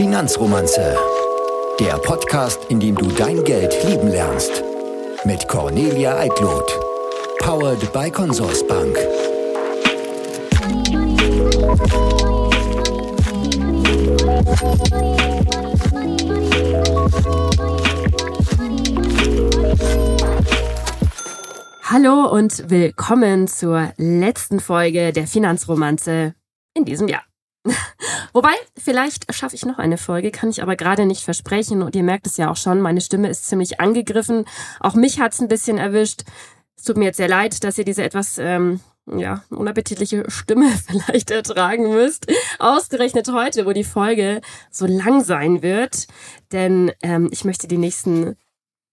Finanzromanze. Der Podcast, in dem du dein Geld lieben lernst. Mit Cornelia Eitlot. Powered by Consorsbank. Hallo und willkommen zur letzten Folge der Finanzromanze in diesem Jahr. Wobei, vielleicht schaffe ich noch eine Folge, kann ich aber gerade nicht versprechen. Und ihr merkt es ja auch schon, meine Stimme ist ziemlich angegriffen. Auch mich hat es ein bisschen erwischt. Es tut mir jetzt sehr leid, dass ihr diese etwas ähm, ja, unappetitliche Stimme vielleicht ertragen müsst. Ausgerechnet heute, wo die Folge so lang sein wird. Denn ähm, ich möchte die nächsten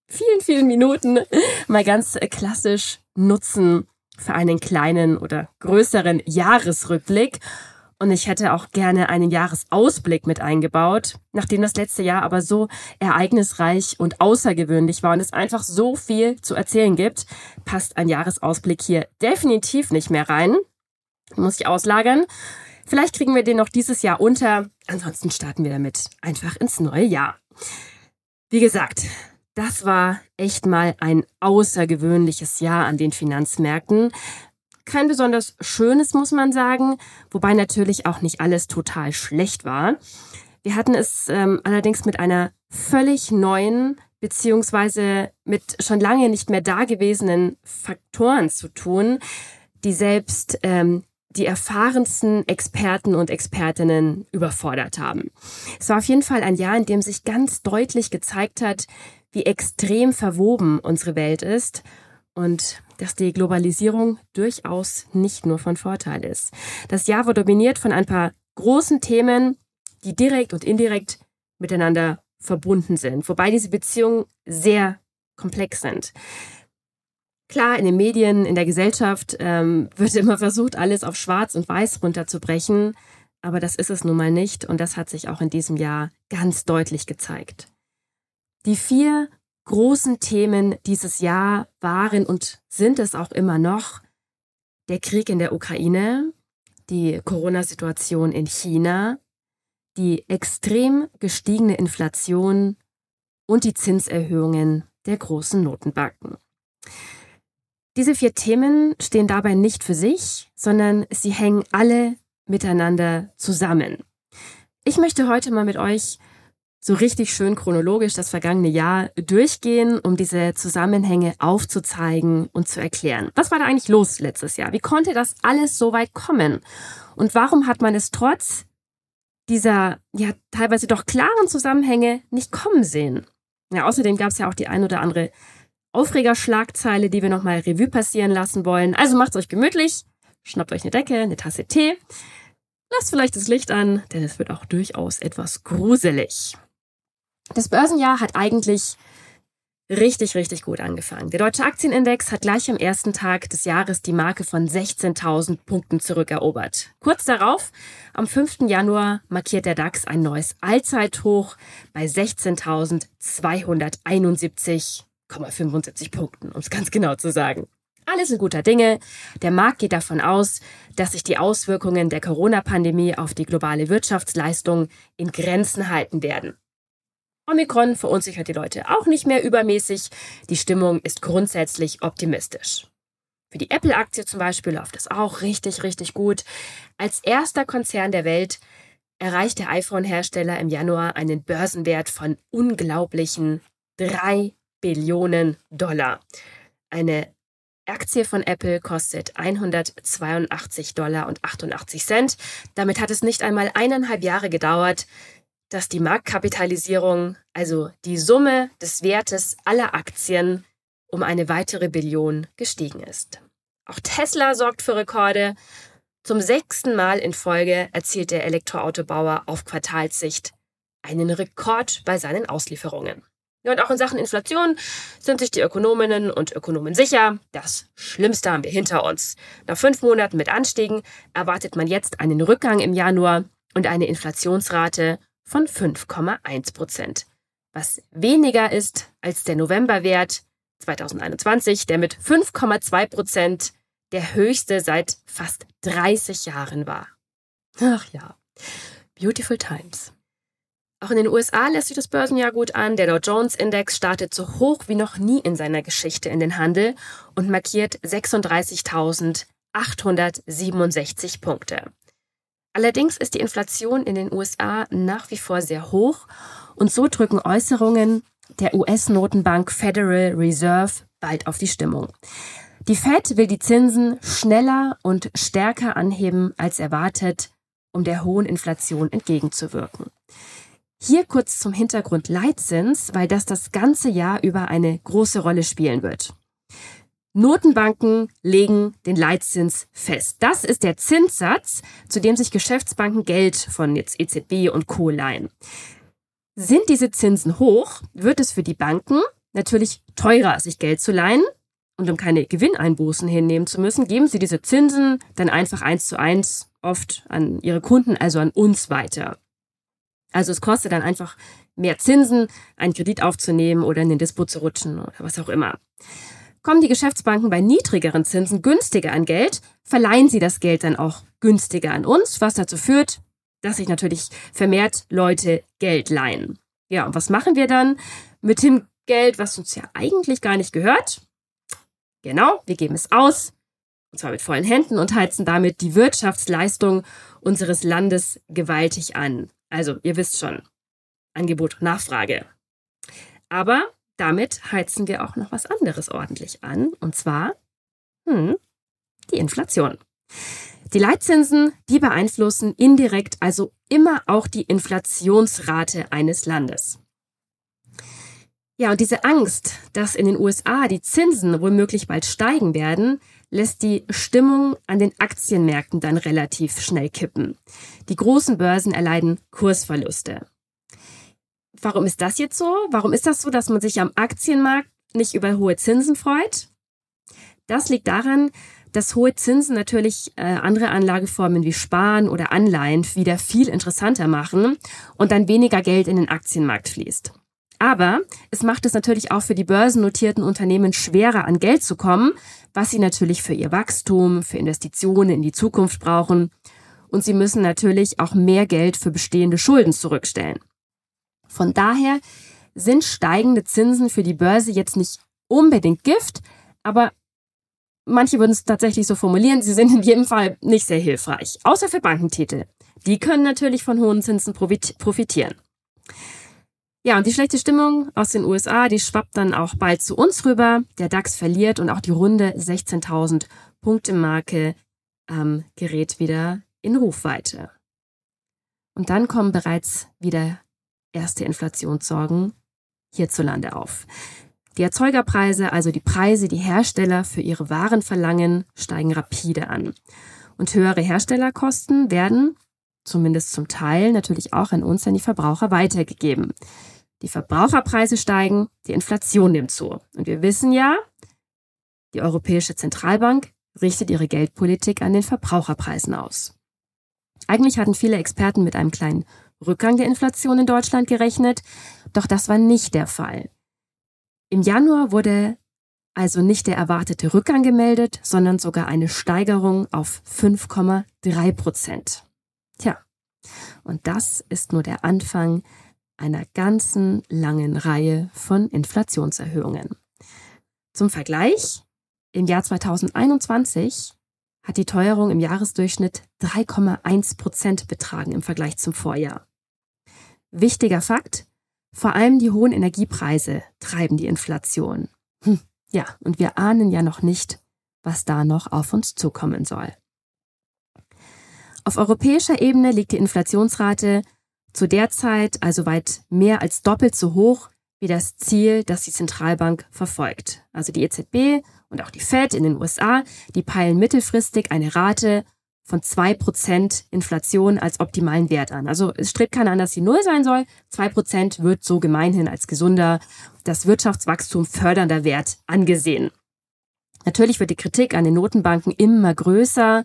vielen, vielen Minuten mal ganz klassisch nutzen für einen kleinen oder größeren Jahresrückblick. Und ich hätte auch gerne einen Jahresausblick mit eingebaut, nachdem das letzte Jahr aber so ereignisreich und außergewöhnlich war und es einfach so viel zu erzählen gibt, passt ein Jahresausblick hier definitiv nicht mehr rein. Muss ich auslagern. Vielleicht kriegen wir den noch dieses Jahr unter. Ansonsten starten wir damit einfach ins neue Jahr. Wie gesagt, das war echt mal ein außergewöhnliches Jahr an den Finanzmärkten kein besonders schönes, muss man sagen, wobei natürlich auch nicht alles total schlecht war. Wir hatten es ähm, allerdings mit einer völlig neuen beziehungsweise mit schon lange nicht mehr dagewesenen Faktoren zu tun, die selbst ähm, die erfahrensten Experten und Expertinnen überfordert haben. Es war auf jeden Fall ein Jahr, in dem sich ganz deutlich gezeigt hat, wie extrem verwoben unsere Welt ist und dass die Globalisierung durchaus nicht nur von Vorteil ist. Das Jahr war dominiert von ein paar großen Themen, die direkt und indirekt miteinander verbunden sind, wobei diese Beziehungen sehr komplex sind. Klar, in den Medien, in der Gesellschaft ähm, wird immer versucht, alles auf Schwarz und Weiß runterzubrechen, aber das ist es nun mal nicht und das hat sich auch in diesem Jahr ganz deutlich gezeigt. Die vier großen Themen dieses Jahr waren und sind es auch immer noch der Krieg in der Ukraine, die Corona-Situation in China, die extrem gestiegene Inflation und die Zinserhöhungen der großen Notenbanken. Diese vier Themen stehen dabei nicht für sich, sondern sie hängen alle miteinander zusammen. Ich möchte heute mal mit euch so richtig schön chronologisch das vergangene Jahr durchgehen, um diese Zusammenhänge aufzuzeigen und zu erklären. Was war da eigentlich los letztes Jahr? Wie konnte das alles so weit kommen? Und warum hat man es trotz dieser ja teilweise doch klaren Zusammenhänge nicht kommen sehen? Ja, außerdem gab es ja auch die ein oder andere Aufregerschlagzeile, die wir nochmal Revue passieren lassen wollen. Also macht's euch gemütlich, schnappt euch eine Decke, eine Tasse Tee, lasst vielleicht das Licht an, denn es wird auch durchaus etwas gruselig. Das Börsenjahr hat eigentlich richtig, richtig gut angefangen. Der deutsche Aktienindex hat gleich am ersten Tag des Jahres die Marke von 16.000 Punkten zurückerobert. Kurz darauf, am 5. Januar, markiert der DAX ein neues Allzeithoch bei 16.271,75 Punkten, um es ganz genau zu sagen. Alles in guter Dinge. Der Markt geht davon aus, dass sich die Auswirkungen der Corona-Pandemie auf die globale Wirtschaftsleistung in Grenzen halten werden. Omikron verunsichert die Leute auch nicht mehr übermäßig. Die Stimmung ist grundsätzlich optimistisch. Für die Apple-Aktie zum Beispiel läuft es auch richtig, richtig gut. Als erster Konzern der Welt erreicht der iPhone-Hersteller im Januar einen Börsenwert von unglaublichen 3 Billionen Dollar. Eine Aktie von Apple kostet 182 Dollar und 88 Cent. Damit hat es nicht einmal eineinhalb Jahre gedauert, dass die Marktkapitalisierung, also die Summe des Wertes aller Aktien, um eine weitere Billion gestiegen ist. Auch Tesla sorgt für Rekorde. Zum sechsten Mal in Folge erzielt der Elektroautobauer auf Quartalssicht einen Rekord bei seinen Auslieferungen. Und auch in Sachen Inflation sind sich die Ökonominnen und Ökonomen sicher, das Schlimmste haben wir hinter uns. Nach fünf Monaten mit Anstiegen erwartet man jetzt einen Rückgang im Januar und eine Inflationsrate von 5,1 Prozent, was weniger ist als der Novemberwert 2021, der mit 5,2 Prozent der höchste seit fast 30 Jahren war. Ach ja, beautiful times. Auch in den USA lässt sich das Börsenjahr gut an. Der Dow Jones Index startet so hoch wie noch nie in seiner Geschichte in den Handel und markiert 36.867 Punkte. Allerdings ist die Inflation in den USA nach wie vor sehr hoch und so drücken Äußerungen der US-Notenbank Federal Reserve bald auf die Stimmung. Die Fed will die Zinsen schneller und stärker anheben als erwartet, um der hohen Inflation entgegenzuwirken. Hier kurz zum Hintergrund Leitzins, weil das das ganze Jahr über eine große Rolle spielen wird. Notenbanken legen den Leitzins fest. Das ist der Zinssatz, zu dem sich Geschäftsbanken Geld von jetzt EZB und Co. leihen. Sind diese Zinsen hoch, wird es für die Banken natürlich teurer, sich Geld zu leihen. Und um keine Gewinneinbußen hinnehmen zu müssen, geben sie diese Zinsen dann einfach eins zu eins oft an ihre Kunden, also an uns weiter. Also es kostet dann einfach mehr Zinsen, einen Kredit aufzunehmen oder in den Dispo zu rutschen oder was auch immer. Kommen die Geschäftsbanken bei niedrigeren Zinsen günstiger an Geld, verleihen sie das Geld dann auch günstiger an uns, was dazu führt, dass sich natürlich vermehrt Leute Geld leihen. Ja, und was machen wir dann mit dem Geld, was uns ja eigentlich gar nicht gehört? Genau, wir geben es aus, und zwar mit vollen Händen und heizen damit die Wirtschaftsleistung unseres Landes gewaltig an. Also, ihr wisst schon, Angebot Nachfrage. Aber damit heizen wir auch noch was anderes ordentlich an, und zwar hm, die Inflation. Die Leitzinsen, die beeinflussen indirekt also immer auch die Inflationsrate eines Landes. Ja, und diese Angst, dass in den USA die Zinsen womöglich bald steigen werden, lässt die Stimmung an den Aktienmärkten dann relativ schnell kippen. Die großen Börsen erleiden Kursverluste. Warum ist das jetzt so? Warum ist das so, dass man sich am Aktienmarkt nicht über hohe Zinsen freut? Das liegt daran, dass hohe Zinsen natürlich äh, andere Anlageformen wie Sparen oder Anleihen wieder viel interessanter machen und dann weniger Geld in den Aktienmarkt fließt. Aber es macht es natürlich auch für die börsennotierten Unternehmen schwerer, an Geld zu kommen, was sie natürlich für ihr Wachstum, für Investitionen in die Zukunft brauchen. Und sie müssen natürlich auch mehr Geld für bestehende Schulden zurückstellen. Von daher sind steigende Zinsen für die Börse jetzt nicht unbedingt Gift, aber manche würden es tatsächlich so formulieren, sie sind in jedem Fall nicht sehr hilfreich, außer für Bankentitel. Die können natürlich von hohen Zinsen profitieren. Ja, und die schlechte Stimmung aus den USA, die schwappt dann auch bald zu uns rüber. Der DAX verliert und auch die runde 16.000 Punkte Marke ähm, gerät wieder in Rufweite. Und dann kommen bereits wieder erste Inflationssorgen hierzulande auf. Die Erzeugerpreise, also die Preise, die Hersteller für ihre Waren verlangen, steigen rapide an. Und höhere Herstellerkosten werden, zumindest zum Teil, natürlich auch an uns, an die Verbraucher weitergegeben. Die Verbraucherpreise steigen, die Inflation nimmt zu. Und wir wissen ja, die Europäische Zentralbank richtet ihre Geldpolitik an den Verbraucherpreisen aus. Eigentlich hatten viele Experten mit einem kleinen Rückgang der Inflation in Deutschland gerechnet, doch das war nicht der Fall. Im Januar wurde also nicht der erwartete Rückgang gemeldet, sondern sogar eine Steigerung auf 5,3 Prozent. Tja, und das ist nur der Anfang einer ganzen langen Reihe von Inflationserhöhungen. Zum Vergleich, im Jahr 2021 hat die Teuerung im Jahresdurchschnitt 3,1 Prozent betragen im Vergleich zum Vorjahr. Wichtiger Fakt, vor allem die hohen Energiepreise treiben die Inflation. Hm, ja, und wir ahnen ja noch nicht, was da noch auf uns zukommen soll. Auf europäischer Ebene liegt die Inflationsrate zu der Zeit also weit mehr als doppelt so hoch wie das Ziel, das die Zentralbank verfolgt. Also die EZB und auch die Fed in den USA, die peilen mittelfristig eine Rate von zwei Prozent Inflation als optimalen Wert an. Also es strebt keiner an, dass sie null sein soll. Zwei Prozent wird so gemeinhin als gesunder, das Wirtschaftswachstum fördernder Wert angesehen. Natürlich wird die Kritik an den Notenbanken immer größer.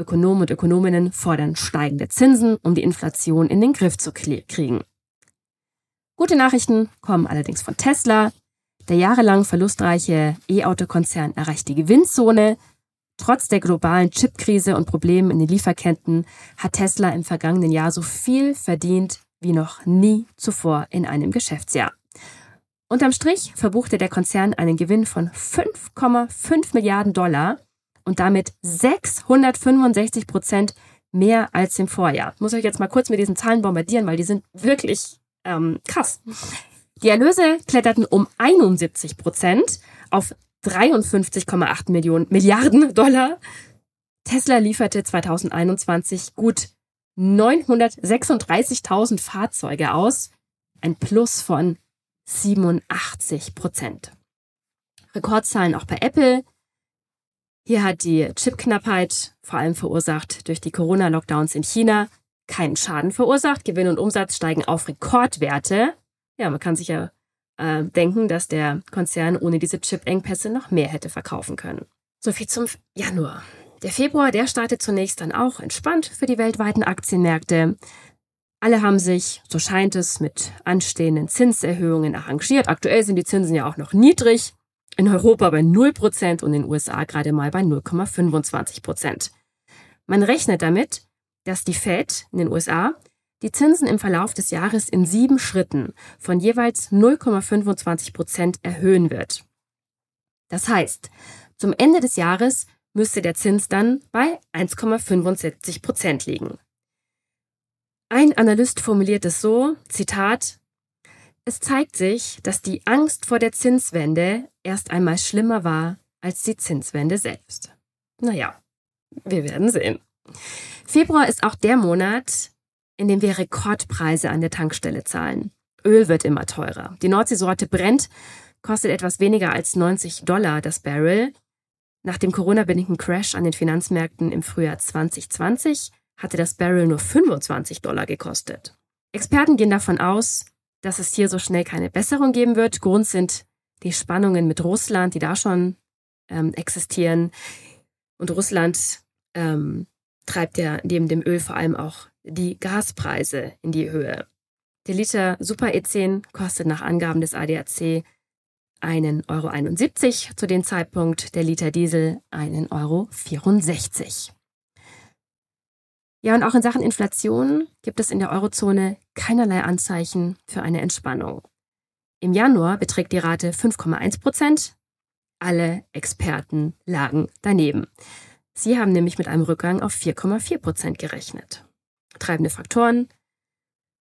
Ökonomen und Ökonominnen fordern steigende Zinsen, um die Inflation in den Griff zu kriegen. Gute Nachrichten kommen allerdings von Tesla. Der jahrelang verlustreiche E-Auto-Konzern erreicht die Gewinnzone. Trotz der globalen Chipkrise und Problemen in den Lieferketten hat Tesla im vergangenen Jahr so viel verdient wie noch nie zuvor in einem Geschäftsjahr. Unterm Strich verbuchte der Konzern einen Gewinn von 5,5 Milliarden Dollar und damit 665 Prozent mehr als im Vorjahr. Ich muss euch jetzt mal kurz mit diesen Zahlen bombardieren, weil die sind wirklich ähm, krass. Die Erlöse kletterten um 71 Prozent auf 53,8 Millionen Milliarden Dollar. Tesla lieferte 2021 gut 936.000 Fahrzeuge aus, ein Plus von 87 Prozent. Rekordzahlen auch bei Apple. Hier hat die Chipknappheit, vor allem verursacht durch die Corona-Lockdowns in China, keinen Schaden verursacht. Gewinn und Umsatz steigen auf Rekordwerte. Ja, man kann sich ja äh, denken, dass der Konzern ohne diese Chip-Engpässe noch mehr hätte verkaufen können. Soviel zum Januar. Der Februar, der startet zunächst dann auch entspannt für die weltweiten Aktienmärkte. Alle haben sich, so scheint es, mit anstehenden Zinserhöhungen arrangiert. Aktuell sind die Zinsen ja auch noch niedrig. In Europa bei 0% und in den USA gerade mal bei 0,25%. Man rechnet damit, dass die Fed in den USA die Zinsen im Verlauf des Jahres in sieben Schritten von jeweils 0,25% erhöhen wird. Das heißt, zum Ende des Jahres müsste der Zins dann bei 1,75 Prozent liegen. Ein Analyst formuliert es so, Zitat, es zeigt sich, dass die Angst vor der Zinswende erst einmal schlimmer war als die Zinswende selbst. Naja, wir werden sehen. Februar ist auch der Monat, in dem wir Rekordpreise an der Tankstelle zahlen. Öl wird immer teurer. Die Nordseesorte Brent kostet etwas weniger als 90 Dollar das Barrel. Nach dem Corona-bedingten Crash an den Finanzmärkten im Frühjahr 2020 hatte das Barrel nur 25 Dollar gekostet. Experten gehen davon aus, dass es hier so schnell keine Besserung geben wird. Grund sind die Spannungen mit Russland, die da schon ähm, existieren. Und Russland ähm, treibt ja neben dem Öl vor allem auch die Gaspreise in die Höhe. Der Liter Super E10 kostet nach Angaben des ADAC einen Euro 71, zu dem Zeitpunkt der Liter Diesel einen Euro 64. Ja, und auch in Sachen Inflation gibt es in der Eurozone keinerlei Anzeichen für eine Entspannung. Im Januar beträgt die Rate 5,1 Prozent. Alle Experten lagen daneben. Sie haben nämlich mit einem Rückgang auf 4,4 Prozent gerechnet. Treibende Faktoren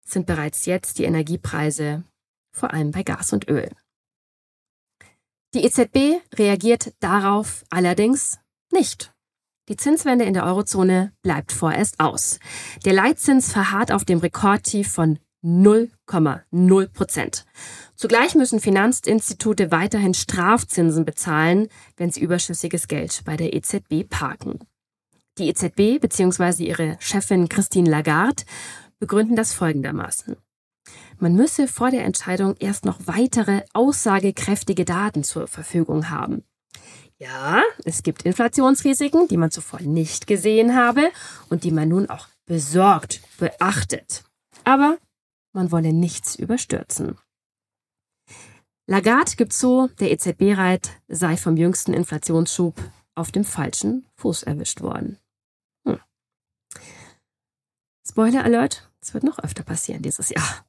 sind bereits jetzt die Energiepreise, vor allem bei Gas und Öl. Die EZB reagiert darauf allerdings nicht. Die Zinswende in der Eurozone bleibt vorerst aus. Der Leitzins verharrt auf dem Rekordtief von 0,0 Prozent. Zugleich müssen Finanzinstitute weiterhin Strafzinsen bezahlen, wenn sie überschüssiges Geld bei der EZB parken. Die EZB bzw. ihre Chefin Christine Lagarde begründen das folgendermaßen. Man müsse vor der Entscheidung erst noch weitere aussagekräftige Daten zur Verfügung haben. Ja, es gibt Inflationsrisiken, die man zuvor nicht gesehen habe und die man nun auch besorgt beachtet. Aber man wolle nichts überstürzen. Lagarde gibt zu, der EZB-Reit sei vom jüngsten Inflationsschub auf dem falschen Fuß erwischt worden. Spoiler Alert, es wird noch öfter passieren dieses Jahr.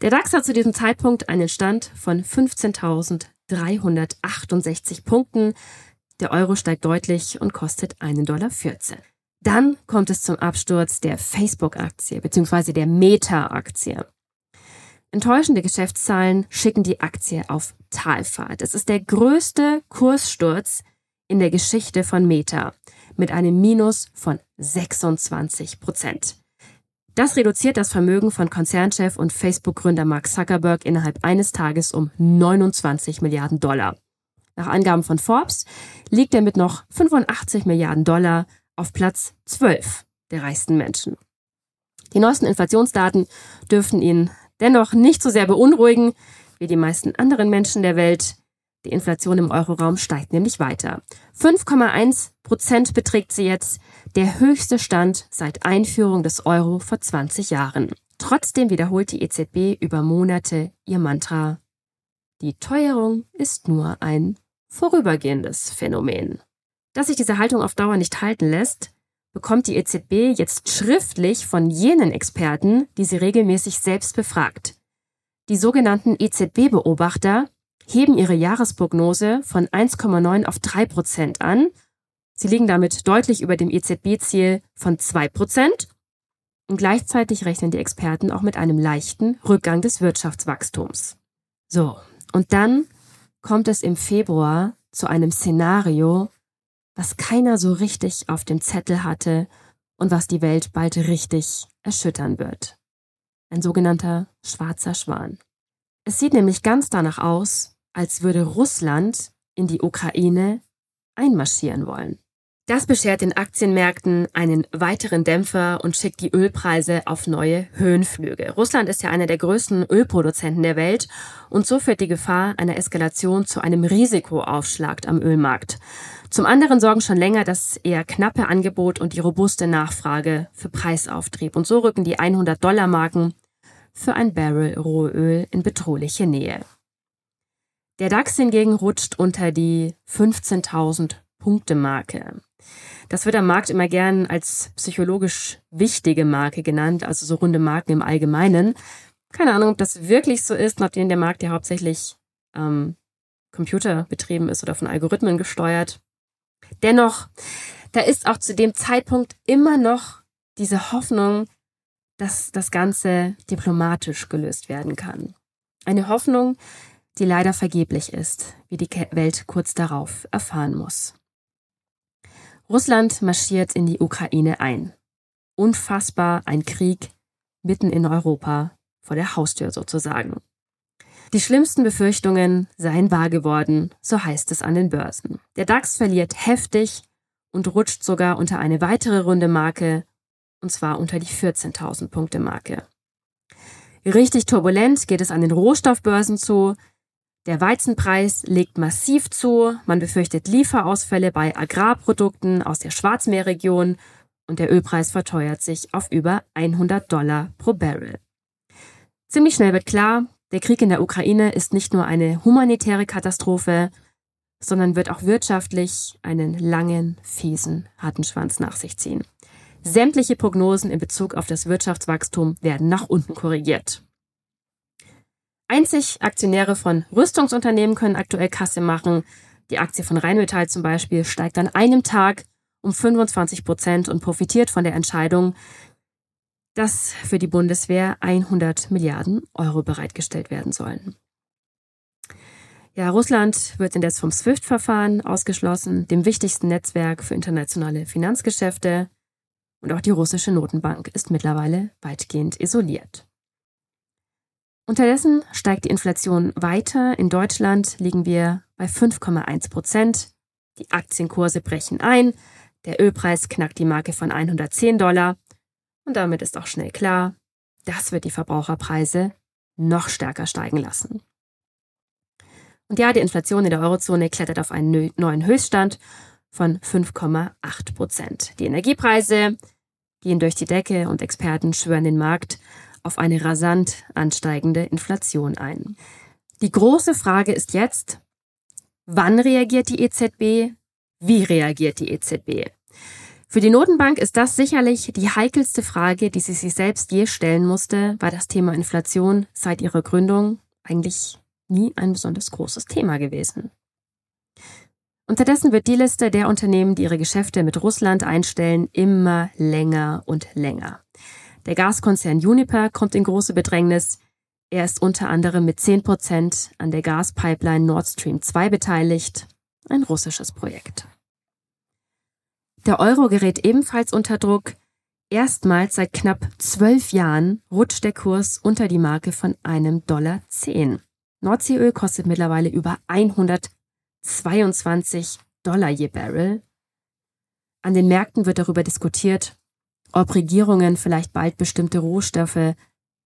Der DAX hat zu diesem Zeitpunkt einen Stand von 15.368 Punkten. Der Euro steigt deutlich und kostet 1,14 Dollar. Dann kommt es zum Absturz der Facebook-Aktie bzw. der Meta-Aktie. Enttäuschende Geschäftszahlen schicken die Aktie auf Talfahrt. Es ist der größte Kurssturz in der Geschichte von Meta mit einem Minus von 26 Prozent. Das reduziert das Vermögen von Konzernchef und Facebook-Gründer Mark Zuckerberg innerhalb eines Tages um 29 Milliarden Dollar. Nach Angaben von Forbes liegt er mit noch 85 Milliarden Dollar auf Platz 12 der reichsten Menschen. Die neuesten Inflationsdaten dürften ihn dennoch nicht so sehr beunruhigen wie die meisten anderen Menschen der Welt. Die Inflation im Euroraum steigt nämlich weiter. 5,1 Prozent beträgt sie jetzt, der höchste Stand seit Einführung des Euro vor 20 Jahren. Trotzdem wiederholt die EZB über Monate ihr Mantra. Die Teuerung ist nur ein vorübergehendes Phänomen. Dass sich diese Haltung auf Dauer nicht halten lässt, bekommt die EZB jetzt schriftlich von jenen Experten, die sie regelmäßig selbst befragt. Die sogenannten EZB-Beobachter heben ihre Jahresprognose von 1,9 auf 3 Prozent an. Sie liegen damit deutlich über dem EZB-Ziel von 2 Prozent. Und gleichzeitig rechnen die Experten auch mit einem leichten Rückgang des Wirtschaftswachstums. So, und dann kommt es im Februar zu einem Szenario, was keiner so richtig auf dem Zettel hatte und was die Welt bald richtig erschüttern wird. Ein sogenannter schwarzer Schwan. Es sieht nämlich ganz danach aus, als würde Russland in die Ukraine einmarschieren wollen. Das beschert den Aktienmärkten einen weiteren Dämpfer und schickt die Ölpreise auf neue Höhenflüge. Russland ist ja einer der größten Ölproduzenten der Welt und so führt die Gefahr einer Eskalation zu einem Risikoaufschlag am Ölmarkt. Zum anderen sorgen schon länger das eher knappe Angebot und die robuste Nachfrage für Preisauftrieb und so rücken die 100 Dollar Marken für ein Barrel Rohöl in bedrohliche Nähe. Der DAX hingegen rutscht unter die 15.000 Punkte Marke. Das wird am Markt immer gern als psychologisch wichtige Marke genannt, also so runde Marken im Allgemeinen. Keine Ahnung, ob das wirklich so ist, nachdem der Markt ja hauptsächlich ähm, computerbetrieben ist oder von Algorithmen gesteuert. Dennoch, da ist auch zu dem Zeitpunkt immer noch diese Hoffnung, dass das Ganze diplomatisch gelöst werden kann. Eine Hoffnung, die leider vergeblich ist, wie die Welt kurz darauf erfahren muss. Russland marschiert in die Ukraine ein. Unfassbar ein Krieg mitten in Europa, vor der Haustür sozusagen. Die schlimmsten Befürchtungen seien wahr geworden, so heißt es an den Börsen. Der DAX verliert heftig und rutscht sogar unter eine weitere runde Marke, und zwar unter die 14.000 Punkte Marke. Richtig turbulent geht es an den Rohstoffbörsen zu. Der Weizenpreis legt massiv zu, man befürchtet Lieferausfälle bei Agrarprodukten aus der Schwarzmeerregion und der Ölpreis verteuert sich auf über 100 Dollar pro Barrel. Ziemlich schnell wird klar, der Krieg in der Ukraine ist nicht nur eine humanitäre Katastrophe, sondern wird auch wirtschaftlich einen langen, fiesen Rattenschwanz nach sich ziehen. Sämtliche Prognosen in Bezug auf das Wirtschaftswachstum werden nach unten korrigiert. Einzig Aktionäre von Rüstungsunternehmen können aktuell Kasse machen. Die Aktie von Rheinmetall zum Beispiel steigt an einem Tag um 25 Prozent und profitiert von der Entscheidung, dass für die Bundeswehr 100 Milliarden Euro bereitgestellt werden sollen. Ja, Russland wird indes vom SWIFT-Verfahren ausgeschlossen, dem wichtigsten Netzwerk für internationale Finanzgeschäfte. Und auch die russische Notenbank ist mittlerweile weitgehend isoliert. Unterdessen steigt die Inflation weiter. In Deutschland liegen wir bei 5,1 Prozent. Die Aktienkurse brechen ein. Der Ölpreis knackt die Marke von 110 Dollar. Und damit ist auch schnell klar, das wird die Verbraucherpreise noch stärker steigen lassen. Und ja, die Inflation in der Eurozone klettert auf einen neuen Höchststand von 5,8 Prozent. Die Energiepreise gehen durch die Decke und Experten schwören den Markt auf eine rasant ansteigende Inflation ein. Die große Frage ist jetzt, wann reagiert die EZB? Wie reagiert die EZB? Für die Notenbank ist das sicherlich die heikelste Frage, die sie sich selbst je stellen musste, weil das Thema Inflation seit ihrer Gründung eigentlich nie ein besonders großes Thema gewesen. Unterdessen wird die Liste der Unternehmen, die ihre Geschäfte mit Russland einstellen, immer länger und länger. Der Gaskonzern Uniper kommt in große Bedrängnis. Er ist unter anderem mit 10 Prozent an der Gaspipeline Nord Stream 2 beteiligt, ein russisches Projekt. Der Euro gerät ebenfalls unter Druck. Erstmals seit knapp zwölf Jahren rutscht der Kurs unter die Marke von einem Dollar zehn. Nordseeöl kostet mittlerweile über 122 Dollar je Barrel. An den Märkten wird darüber diskutiert, ob Regierungen vielleicht bald bestimmte Rohstoffe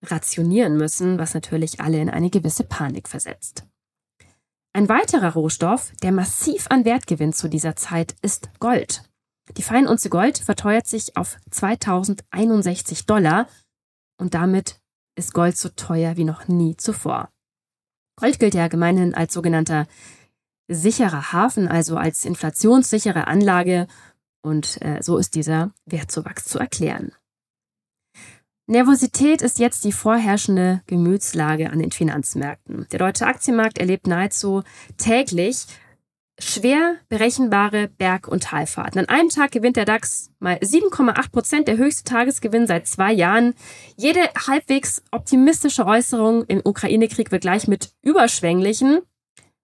rationieren müssen, was natürlich alle in eine gewisse Panik versetzt. Ein weiterer Rohstoff, der massiv an Wert gewinnt zu dieser Zeit, ist Gold. Die Feinunze Gold verteuert sich auf 2061 Dollar und damit ist Gold so teuer wie noch nie zuvor. Gold gilt ja gemeinhin als sogenannter sicherer Hafen, also als inflationssichere Anlage Und äh, so ist dieser Wertzuwachs zu erklären. Nervosität ist jetzt die vorherrschende Gemütslage an den Finanzmärkten. Der deutsche Aktienmarkt erlebt nahezu täglich schwer berechenbare Berg- und Talfahrten. An einem Tag gewinnt der DAX mal 7,8 Prozent, der höchste Tagesgewinn seit zwei Jahren. Jede halbwegs optimistische Äußerung im Ukraine-Krieg wird gleich mit überschwänglichen,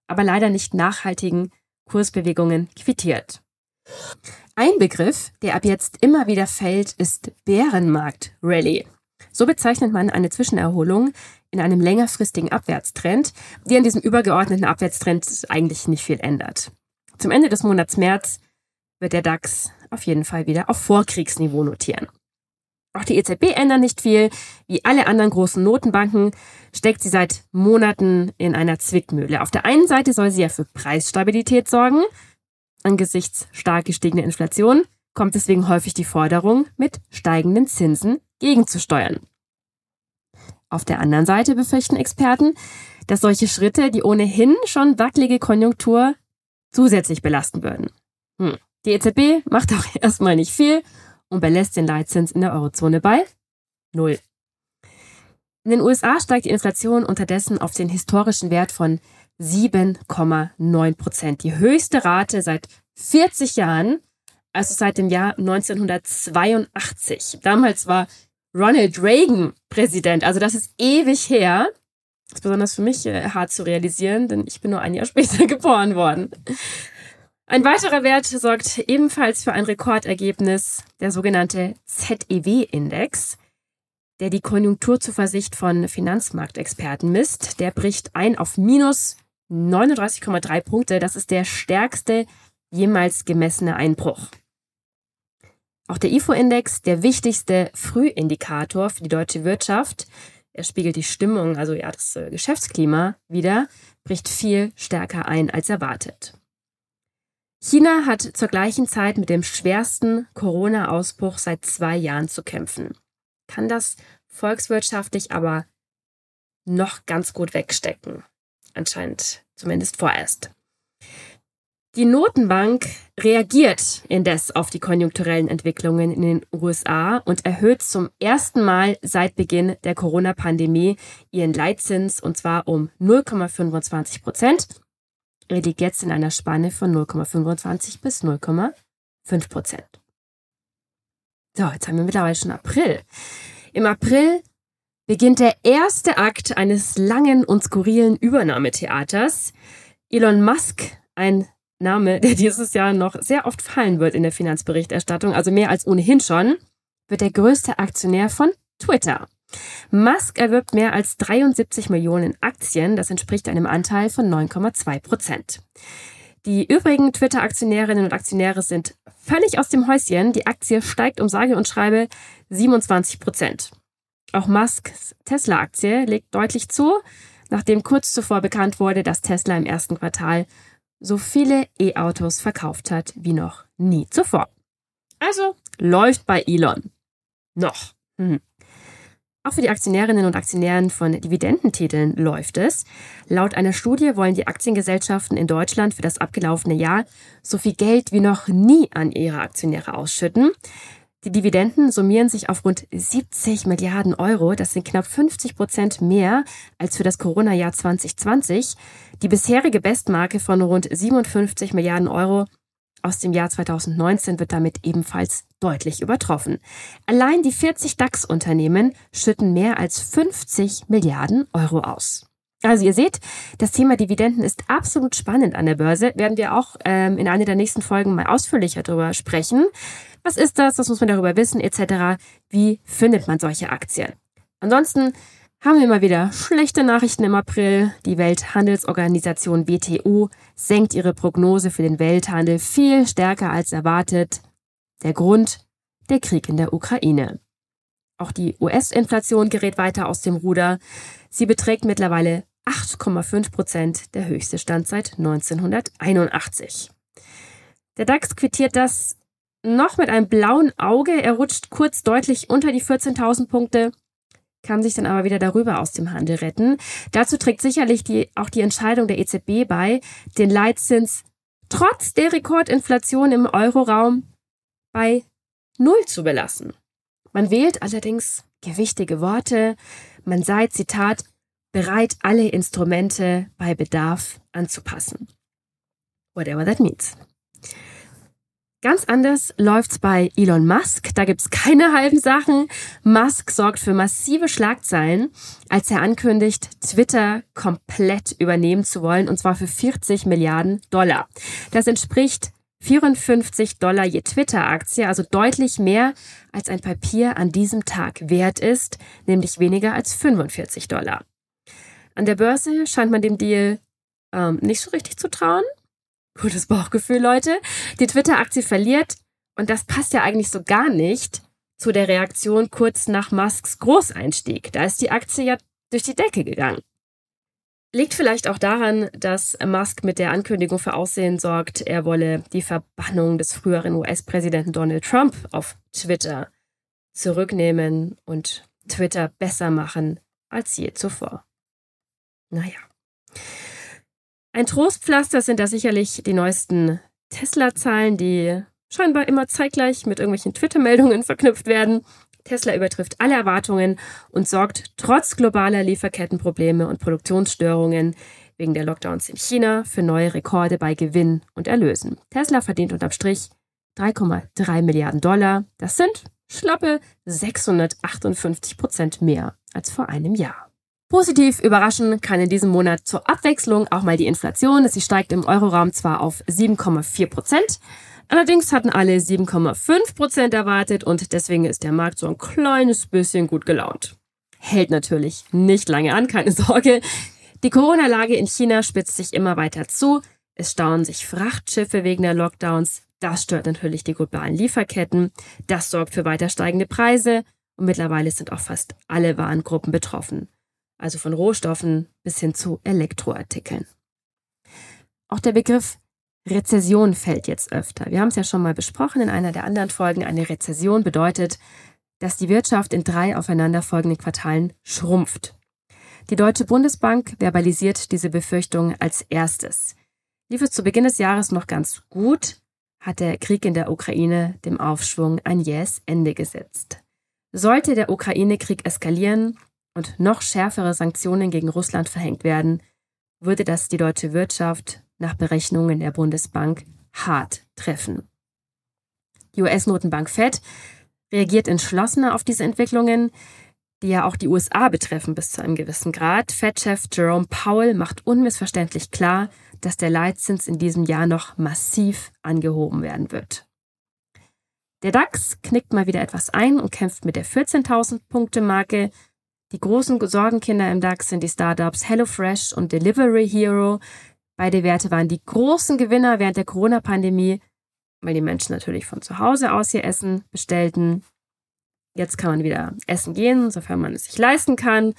aber leider nicht nachhaltigen Kursbewegungen quittiert. Ein Begriff, der ab jetzt immer wieder fällt, ist Bärenmarkt-Rallye. So bezeichnet man eine Zwischenerholung in einem längerfristigen Abwärtstrend, die an diesem übergeordneten Abwärtstrend eigentlich nicht viel ändert. Zum Ende des Monats März wird der DAX auf jeden Fall wieder auf Vorkriegsniveau notieren. Auch die EZB ändert nicht viel. Wie alle anderen großen Notenbanken steckt sie seit Monaten in einer Zwickmühle. Auf der einen Seite soll sie ja für Preisstabilität sorgen. Angesichts stark gestiegener Inflation kommt deswegen häufig die Forderung, mit steigenden Zinsen gegenzusteuern. Auf der anderen Seite befürchten Experten, dass solche Schritte die ohnehin schon wackelige Konjunktur zusätzlich belasten würden. Hm. Die EZB macht auch erstmal nicht viel und belässt den Leitzins in der Eurozone bei Null. In den USA steigt die Inflation unterdessen auf den historischen Wert von 7,9 Prozent. Die höchste Rate seit 40 Jahren, also seit dem Jahr 1982. Damals war Ronald Reagan Präsident. Also das ist ewig her. Das ist besonders für mich äh, hart zu realisieren, denn ich bin nur ein Jahr später geboren worden. Ein weiterer Wert sorgt ebenfalls für ein Rekordergebnis, der sogenannte ZEW-Index, der die Konjunkturzuversicht von Finanzmarktexperten misst. Der bricht ein auf minus 39,3 Punkte. Das ist der stärkste jemals gemessene Einbruch. Auch der IFO-Index, der wichtigste Frühindikator für die deutsche Wirtschaft, er spiegelt die Stimmung, also ja das äh, Geschäftsklima wieder, bricht viel stärker ein als erwartet. China hat zur gleichen Zeit mit dem schwersten Corona-Ausbruch seit zwei Jahren zu kämpfen, kann das volkswirtschaftlich aber noch ganz gut wegstecken. Anscheinend zumindest vorerst. Die Notenbank reagiert indes auf die konjunkturellen Entwicklungen in den USA und erhöht zum ersten Mal seit Beginn der Corona-Pandemie ihren Leitzins und zwar um 0,25 Prozent. Er liegt jetzt in einer Spanne von 0,25 bis 0,5 Prozent. So, jetzt haben wir mittlerweile schon April. Im April beginnt der erste Akt eines langen und skurrilen Übernahmetheaters. Elon Musk, ein Name, der dieses Jahr noch sehr oft fallen wird in der Finanzberichterstattung, also mehr als ohnehin schon, wird der größte Aktionär von Twitter. Musk erwirbt mehr als 73 Millionen Aktien, das entspricht einem Anteil von 9,2 Prozent. Die übrigen Twitter-Aktionärinnen und Aktionäre sind völlig aus dem Häuschen. Die Aktie steigt um sage und schreibe 27 Prozent. Auch Musks Tesla-Aktie legt deutlich zu, nachdem kurz zuvor bekannt wurde, dass Tesla im ersten Quartal so viele E-Autos verkauft hat wie noch nie zuvor. Also läuft bei Elon. Noch. Hm. Auch für die Aktionärinnen und Aktionären von Dividendentiteln läuft es. Laut einer Studie wollen die Aktiengesellschaften in Deutschland für das abgelaufene Jahr so viel Geld wie noch nie an ihre Aktionäre ausschütten. Die Dividenden summieren sich auf rund 70 Milliarden Euro. Das sind knapp 50 Prozent mehr als für das Corona-Jahr 2020. Die bisherige Bestmarke von rund 57 Milliarden Euro aus dem Jahr 2019 wird damit ebenfalls deutlich übertroffen. Allein die 40 DAX-Unternehmen schütten mehr als 50 Milliarden Euro aus. Also ihr seht, das Thema Dividenden ist absolut spannend an der Börse. Werden wir auch ähm, in einer der nächsten Folgen mal ausführlicher darüber sprechen. Was ist das? Was muss man darüber wissen? Etc. Wie findet man solche Aktien? Ansonsten haben wir mal wieder schlechte Nachrichten im April. Die Welthandelsorganisation WTO senkt ihre Prognose für den Welthandel viel stärker als erwartet. Der Grund? Der Krieg in der Ukraine. Auch die US-Inflation gerät weiter aus dem Ruder. Sie beträgt mittlerweile 8,5 Prozent, der höchste Stand seit 1981. Der DAX quittiert das noch mit einem blauen Auge. Er rutscht kurz deutlich unter die 14.000 Punkte, kann sich dann aber wieder darüber aus dem Handel retten. Dazu trägt sicherlich die, auch die Entscheidung der EZB bei, den Leitzins trotz der Rekordinflation im Euroraum bei Null zu belassen. Man wählt allerdings gewichtige Worte. Man sei, Zitat, bereit, alle Instrumente bei Bedarf anzupassen. Whatever that means. Ganz anders läuft's bei Elon Musk. Da gibt's keine halben Sachen. Musk sorgt für massive Schlagzeilen, als er ankündigt, Twitter komplett übernehmen zu wollen, und zwar für 40 Milliarden Dollar. Das entspricht 54 Dollar je Twitter-Aktie, also deutlich mehr als ein Papier an diesem Tag wert ist, nämlich weniger als 45 Dollar. An der Börse scheint man dem Deal ähm, nicht so richtig zu trauen. Gutes Bauchgefühl, Leute. Die Twitter-Aktie verliert und das passt ja eigentlich so gar nicht zu der Reaktion kurz nach Musks Großeinstieg. Da ist die Aktie ja durch die Decke gegangen. Liegt vielleicht auch daran, dass Musk mit der Ankündigung für Aussehen sorgt, er wolle die Verbannung des früheren US-Präsidenten Donald Trump auf Twitter zurücknehmen und Twitter besser machen als je zuvor. Naja. Ein Trostpflaster sind da sicherlich die neuesten Tesla-Zahlen, die scheinbar immer zeitgleich mit irgendwelchen Twitter-Meldungen verknüpft werden. Tesla übertrifft alle Erwartungen und sorgt trotz globaler Lieferkettenprobleme und Produktionsstörungen wegen der Lockdowns in China für neue Rekorde bei Gewinn und Erlösen. Tesla verdient unterm Strich 3,3 Milliarden Dollar. Das sind schlappe 658 Prozent mehr als vor einem Jahr. Positiv überraschen kann in diesem Monat zur Abwechslung auch mal die Inflation. Sie steigt im Euroraum zwar auf 7,4 Prozent, Allerdings hatten alle 7,5 Prozent erwartet und deswegen ist der Markt so ein kleines bisschen gut gelaunt. Hält natürlich nicht lange an, keine Sorge. Die Corona-Lage in China spitzt sich immer weiter zu. Es stauen sich Frachtschiffe wegen der Lockdowns. Das stört natürlich die globalen Lieferketten. Das sorgt für weiter steigende Preise. Und mittlerweile sind auch fast alle Warengruppen betroffen. Also von Rohstoffen bis hin zu Elektroartikeln. Auch der Begriff Rezession fällt jetzt öfter. Wir haben es ja schon mal besprochen in einer der anderen Folgen. Eine Rezession bedeutet, dass die Wirtschaft in drei aufeinanderfolgenden Quartalen schrumpft. Die Deutsche Bundesbank verbalisiert diese Befürchtung als erstes. Lief es zu Beginn des Jahres noch ganz gut, hat der Krieg in der Ukraine dem Aufschwung ein jähes Ende gesetzt. Sollte der Ukraine-Krieg eskalieren und noch schärfere Sanktionen gegen Russland verhängt werden, würde das die deutsche Wirtschaft nach Berechnungen der Bundesbank hart treffen. Die US-Notenbank Fed reagiert entschlossener auf diese Entwicklungen, die ja auch die USA betreffen bis zu einem gewissen Grad. Fed-Chef Jerome Powell macht unmissverständlich klar, dass der Leitzins in diesem Jahr noch massiv angehoben werden wird. Der DAX knickt mal wieder etwas ein und kämpft mit der 14.000 Punkte Marke. Die großen Sorgenkinder im DAX sind die Startups HelloFresh und Delivery Hero, Beide Werte waren die großen Gewinner während der Corona-Pandemie, weil die Menschen natürlich von zu Hause aus ihr Essen bestellten. Jetzt kann man wieder essen gehen, sofern man es sich leisten kann.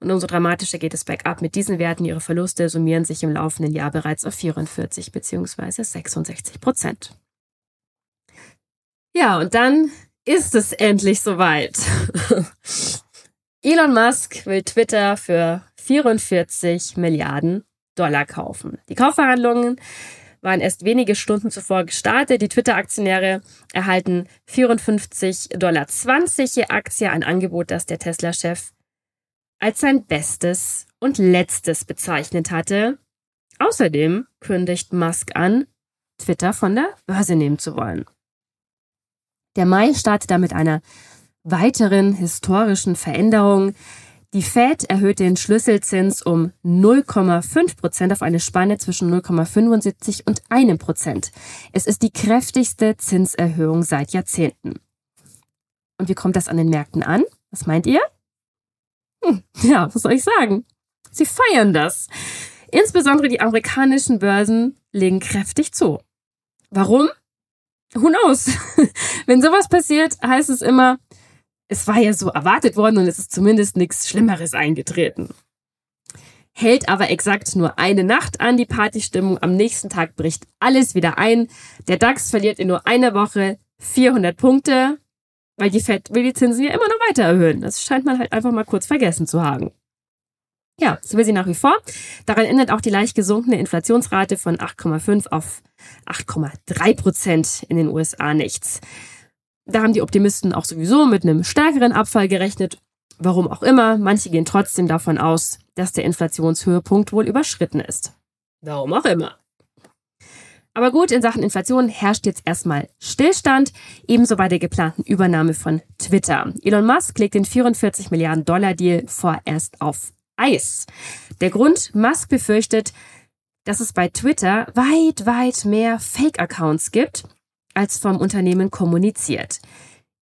Und umso dramatischer geht es bergab mit diesen Werten. Ihre Verluste summieren sich im laufenden Jahr bereits auf 44 bzw. 66 Prozent. Ja, und dann ist es endlich soweit. Elon Musk will Twitter für 44 Milliarden Dollar kaufen. Die Kaufverhandlungen waren erst wenige Stunden zuvor gestartet. Die Twitter-Aktionäre erhalten 54,20 Dollar je Aktie, ein Angebot, das der Tesla-Chef als sein bestes und letztes bezeichnet hatte. Außerdem kündigt Musk an, Twitter von der Börse nehmen zu wollen. Der Mai startet damit einer weiteren historischen Veränderung. Die Fed erhöht den Schlüsselzins um 0,5 Prozent auf eine Spanne zwischen 0,75 und 1 Prozent. Es ist die kräftigste Zinserhöhung seit Jahrzehnten. Und wie kommt das an den Märkten an? Was meint ihr? Hm, ja, was soll ich sagen? Sie feiern das. Insbesondere die amerikanischen Börsen legen kräftig zu. Warum? Who knows? Wenn sowas passiert, heißt es immer, es war ja so erwartet worden und es ist zumindest nichts Schlimmeres eingetreten. Hält aber exakt nur eine Nacht an die Partystimmung. Am nächsten Tag bricht alles wieder ein. Der DAX verliert in nur einer Woche 400 Punkte, weil die Fed will die Zinsen ja immer noch weiter erhöhen. Das scheint man halt einfach mal kurz vergessen zu haben. Ja, so will sie nach wie vor. Daran ändert auch die leicht gesunkene Inflationsrate von 8,5 auf 8,3 Prozent in den USA nichts. Da haben die Optimisten auch sowieso mit einem stärkeren Abfall gerechnet. Warum auch immer, manche gehen trotzdem davon aus, dass der Inflationshöhepunkt wohl überschritten ist. Warum auch immer. Aber gut, in Sachen Inflation herrscht jetzt erstmal Stillstand, ebenso bei der geplanten Übernahme von Twitter. Elon Musk legt den 44 Milliarden Dollar Deal vorerst auf Eis. Der Grund, Musk befürchtet, dass es bei Twitter weit, weit mehr Fake-Accounts gibt, als vom Unternehmen kommuniziert.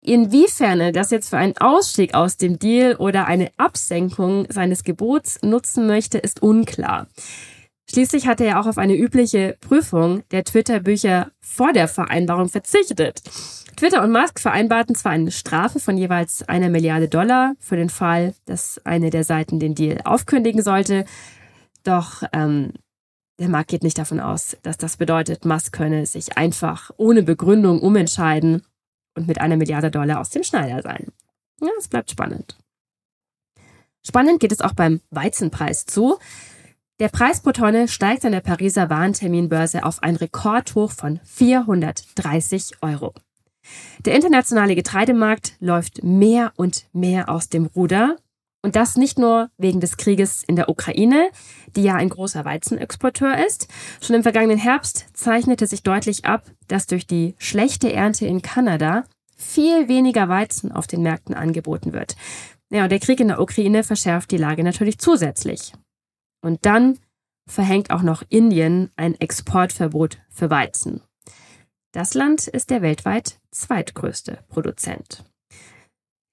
Inwiefern er das jetzt für einen Ausstieg aus dem Deal oder eine Absenkung seines Gebots nutzen möchte, ist unklar. Schließlich hat er ja auch auf eine übliche Prüfung der Twitter-Bücher vor der Vereinbarung verzichtet. Twitter und Musk vereinbarten zwar eine Strafe von jeweils einer Milliarde Dollar für den Fall, dass eine der Seiten den Deal aufkündigen sollte, doch ähm, der Markt geht nicht davon aus, dass das bedeutet, Musk könne sich einfach ohne Begründung umentscheiden und mit einer Milliarde Dollar aus dem Schneider sein. Ja, es bleibt spannend. Spannend geht es auch beim Weizenpreis zu. Der Preis pro Tonne steigt an der Pariser Warenterminbörse auf ein Rekordhoch von 430 Euro. Der internationale Getreidemarkt läuft mehr und mehr aus dem Ruder. Und das nicht nur wegen des Krieges in der Ukraine, die ja ein großer Weizenexporteur ist. Schon im vergangenen Herbst zeichnete sich deutlich ab, dass durch die schlechte Ernte in Kanada viel weniger Weizen auf den Märkten angeboten wird. Ja, und der Krieg in der Ukraine verschärft die Lage natürlich zusätzlich. Und dann verhängt auch noch Indien ein Exportverbot für Weizen. Das Land ist der weltweit zweitgrößte Produzent.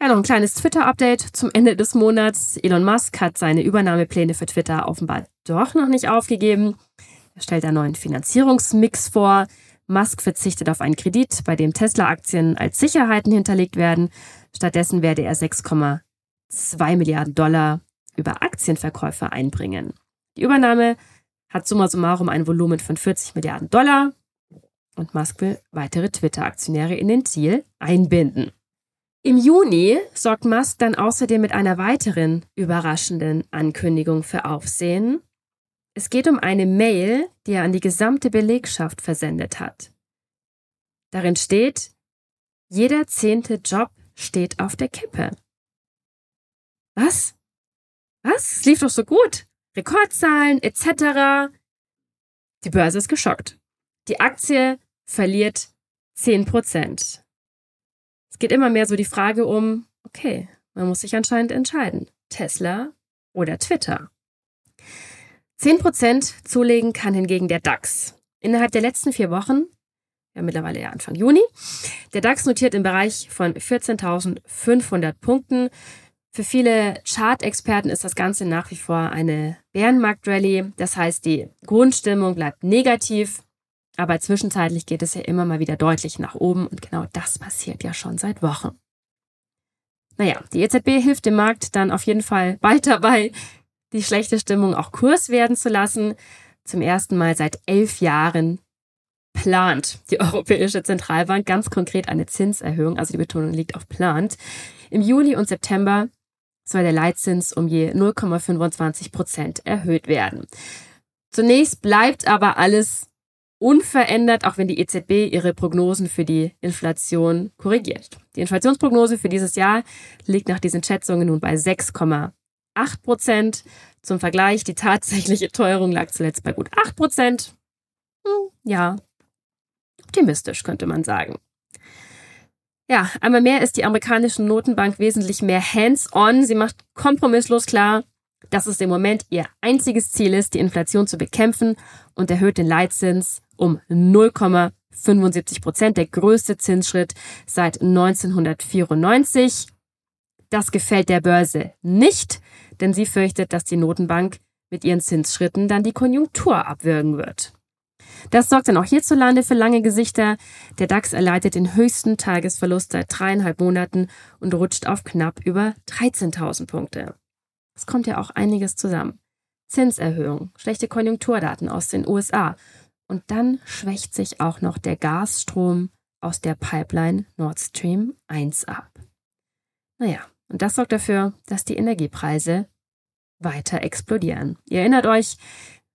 Ja, noch ein kleines Twitter-Update zum Ende des Monats. Elon Musk hat seine Übernahmepläne für Twitter offenbar doch noch nicht aufgegeben. Er stellt einen neuen Finanzierungsmix vor. Musk verzichtet auf einen Kredit, bei dem Tesla-Aktien als Sicherheiten hinterlegt werden. Stattdessen werde er 6,2 Milliarden Dollar über Aktienverkäufe einbringen. Die Übernahme hat summa summarum ein Volumen von 40 Milliarden Dollar und Musk will weitere Twitter-Aktionäre in den Ziel einbinden. Im Juni sorgt Musk dann außerdem mit einer weiteren überraschenden Ankündigung für Aufsehen. Es geht um eine Mail, die er an die gesamte Belegschaft versendet hat. Darin steht, jeder zehnte Job steht auf der Kippe. Was? Was? Es lief doch so gut. Rekordzahlen etc. Die Börse ist geschockt. Die Aktie verliert 10%. Es geht immer mehr so die Frage um, okay, man muss sich anscheinend entscheiden. Tesla oder Twitter. 10% zulegen kann hingegen der DAX. Innerhalb der letzten vier Wochen, ja mittlerweile ja Anfang Juni, der DAX notiert im Bereich von 14.500 Punkten. Für viele Chart-Experten ist das Ganze nach wie vor eine Bärenmarkt-Rallye. Das heißt, die Grundstimmung bleibt negativ, aber zwischenzeitlich geht es ja immer mal wieder deutlich nach oben und genau das passiert ja schon seit Wochen. Naja, die EZB hilft dem Markt dann auf jeden Fall bald dabei, die schlechte Stimmung auch Kurs werden zu lassen. Zum ersten Mal seit elf Jahren plant die Europäische Zentralbank ganz konkret eine Zinserhöhung, also die Betonung liegt auf plant. Im Juli und September soll der Leitzins um je 0,25 Prozent erhöht werden. Zunächst bleibt aber alles unverändert, auch wenn die EZB ihre Prognosen für die Inflation korrigiert. Die Inflationsprognose für dieses Jahr liegt nach diesen Schätzungen nun bei 6,8 Prozent. Zum Vergleich, die tatsächliche Teuerung lag zuletzt bei gut 8 Prozent. Hm, ja, optimistisch könnte man sagen. Ja, einmal mehr ist die amerikanische Notenbank wesentlich mehr hands-on. Sie macht kompromisslos klar, dass es im Moment ihr einziges Ziel ist, die Inflation zu bekämpfen und erhöht den Leitzins um 0,75 Prozent, der größte Zinsschritt seit 1994. Das gefällt der Börse nicht, denn sie fürchtet, dass die Notenbank mit ihren Zinsschritten dann die Konjunktur abwürgen wird. Das sorgt dann auch hierzulande für lange Gesichter. Der DAX erleidet den höchsten Tagesverlust seit dreieinhalb Monaten und rutscht auf knapp über 13.000 Punkte. Es kommt ja auch einiges zusammen. Zinserhöhung, schlechte Konjunkturdaten aus den USA und dann schwächt sich auch noch der Gasstrom aus der Pipeline Nord Stream 1 ab. Naja, und das sorgt dafür, dass die Energiepreise weiter explodieren. Ihr erinnert euch,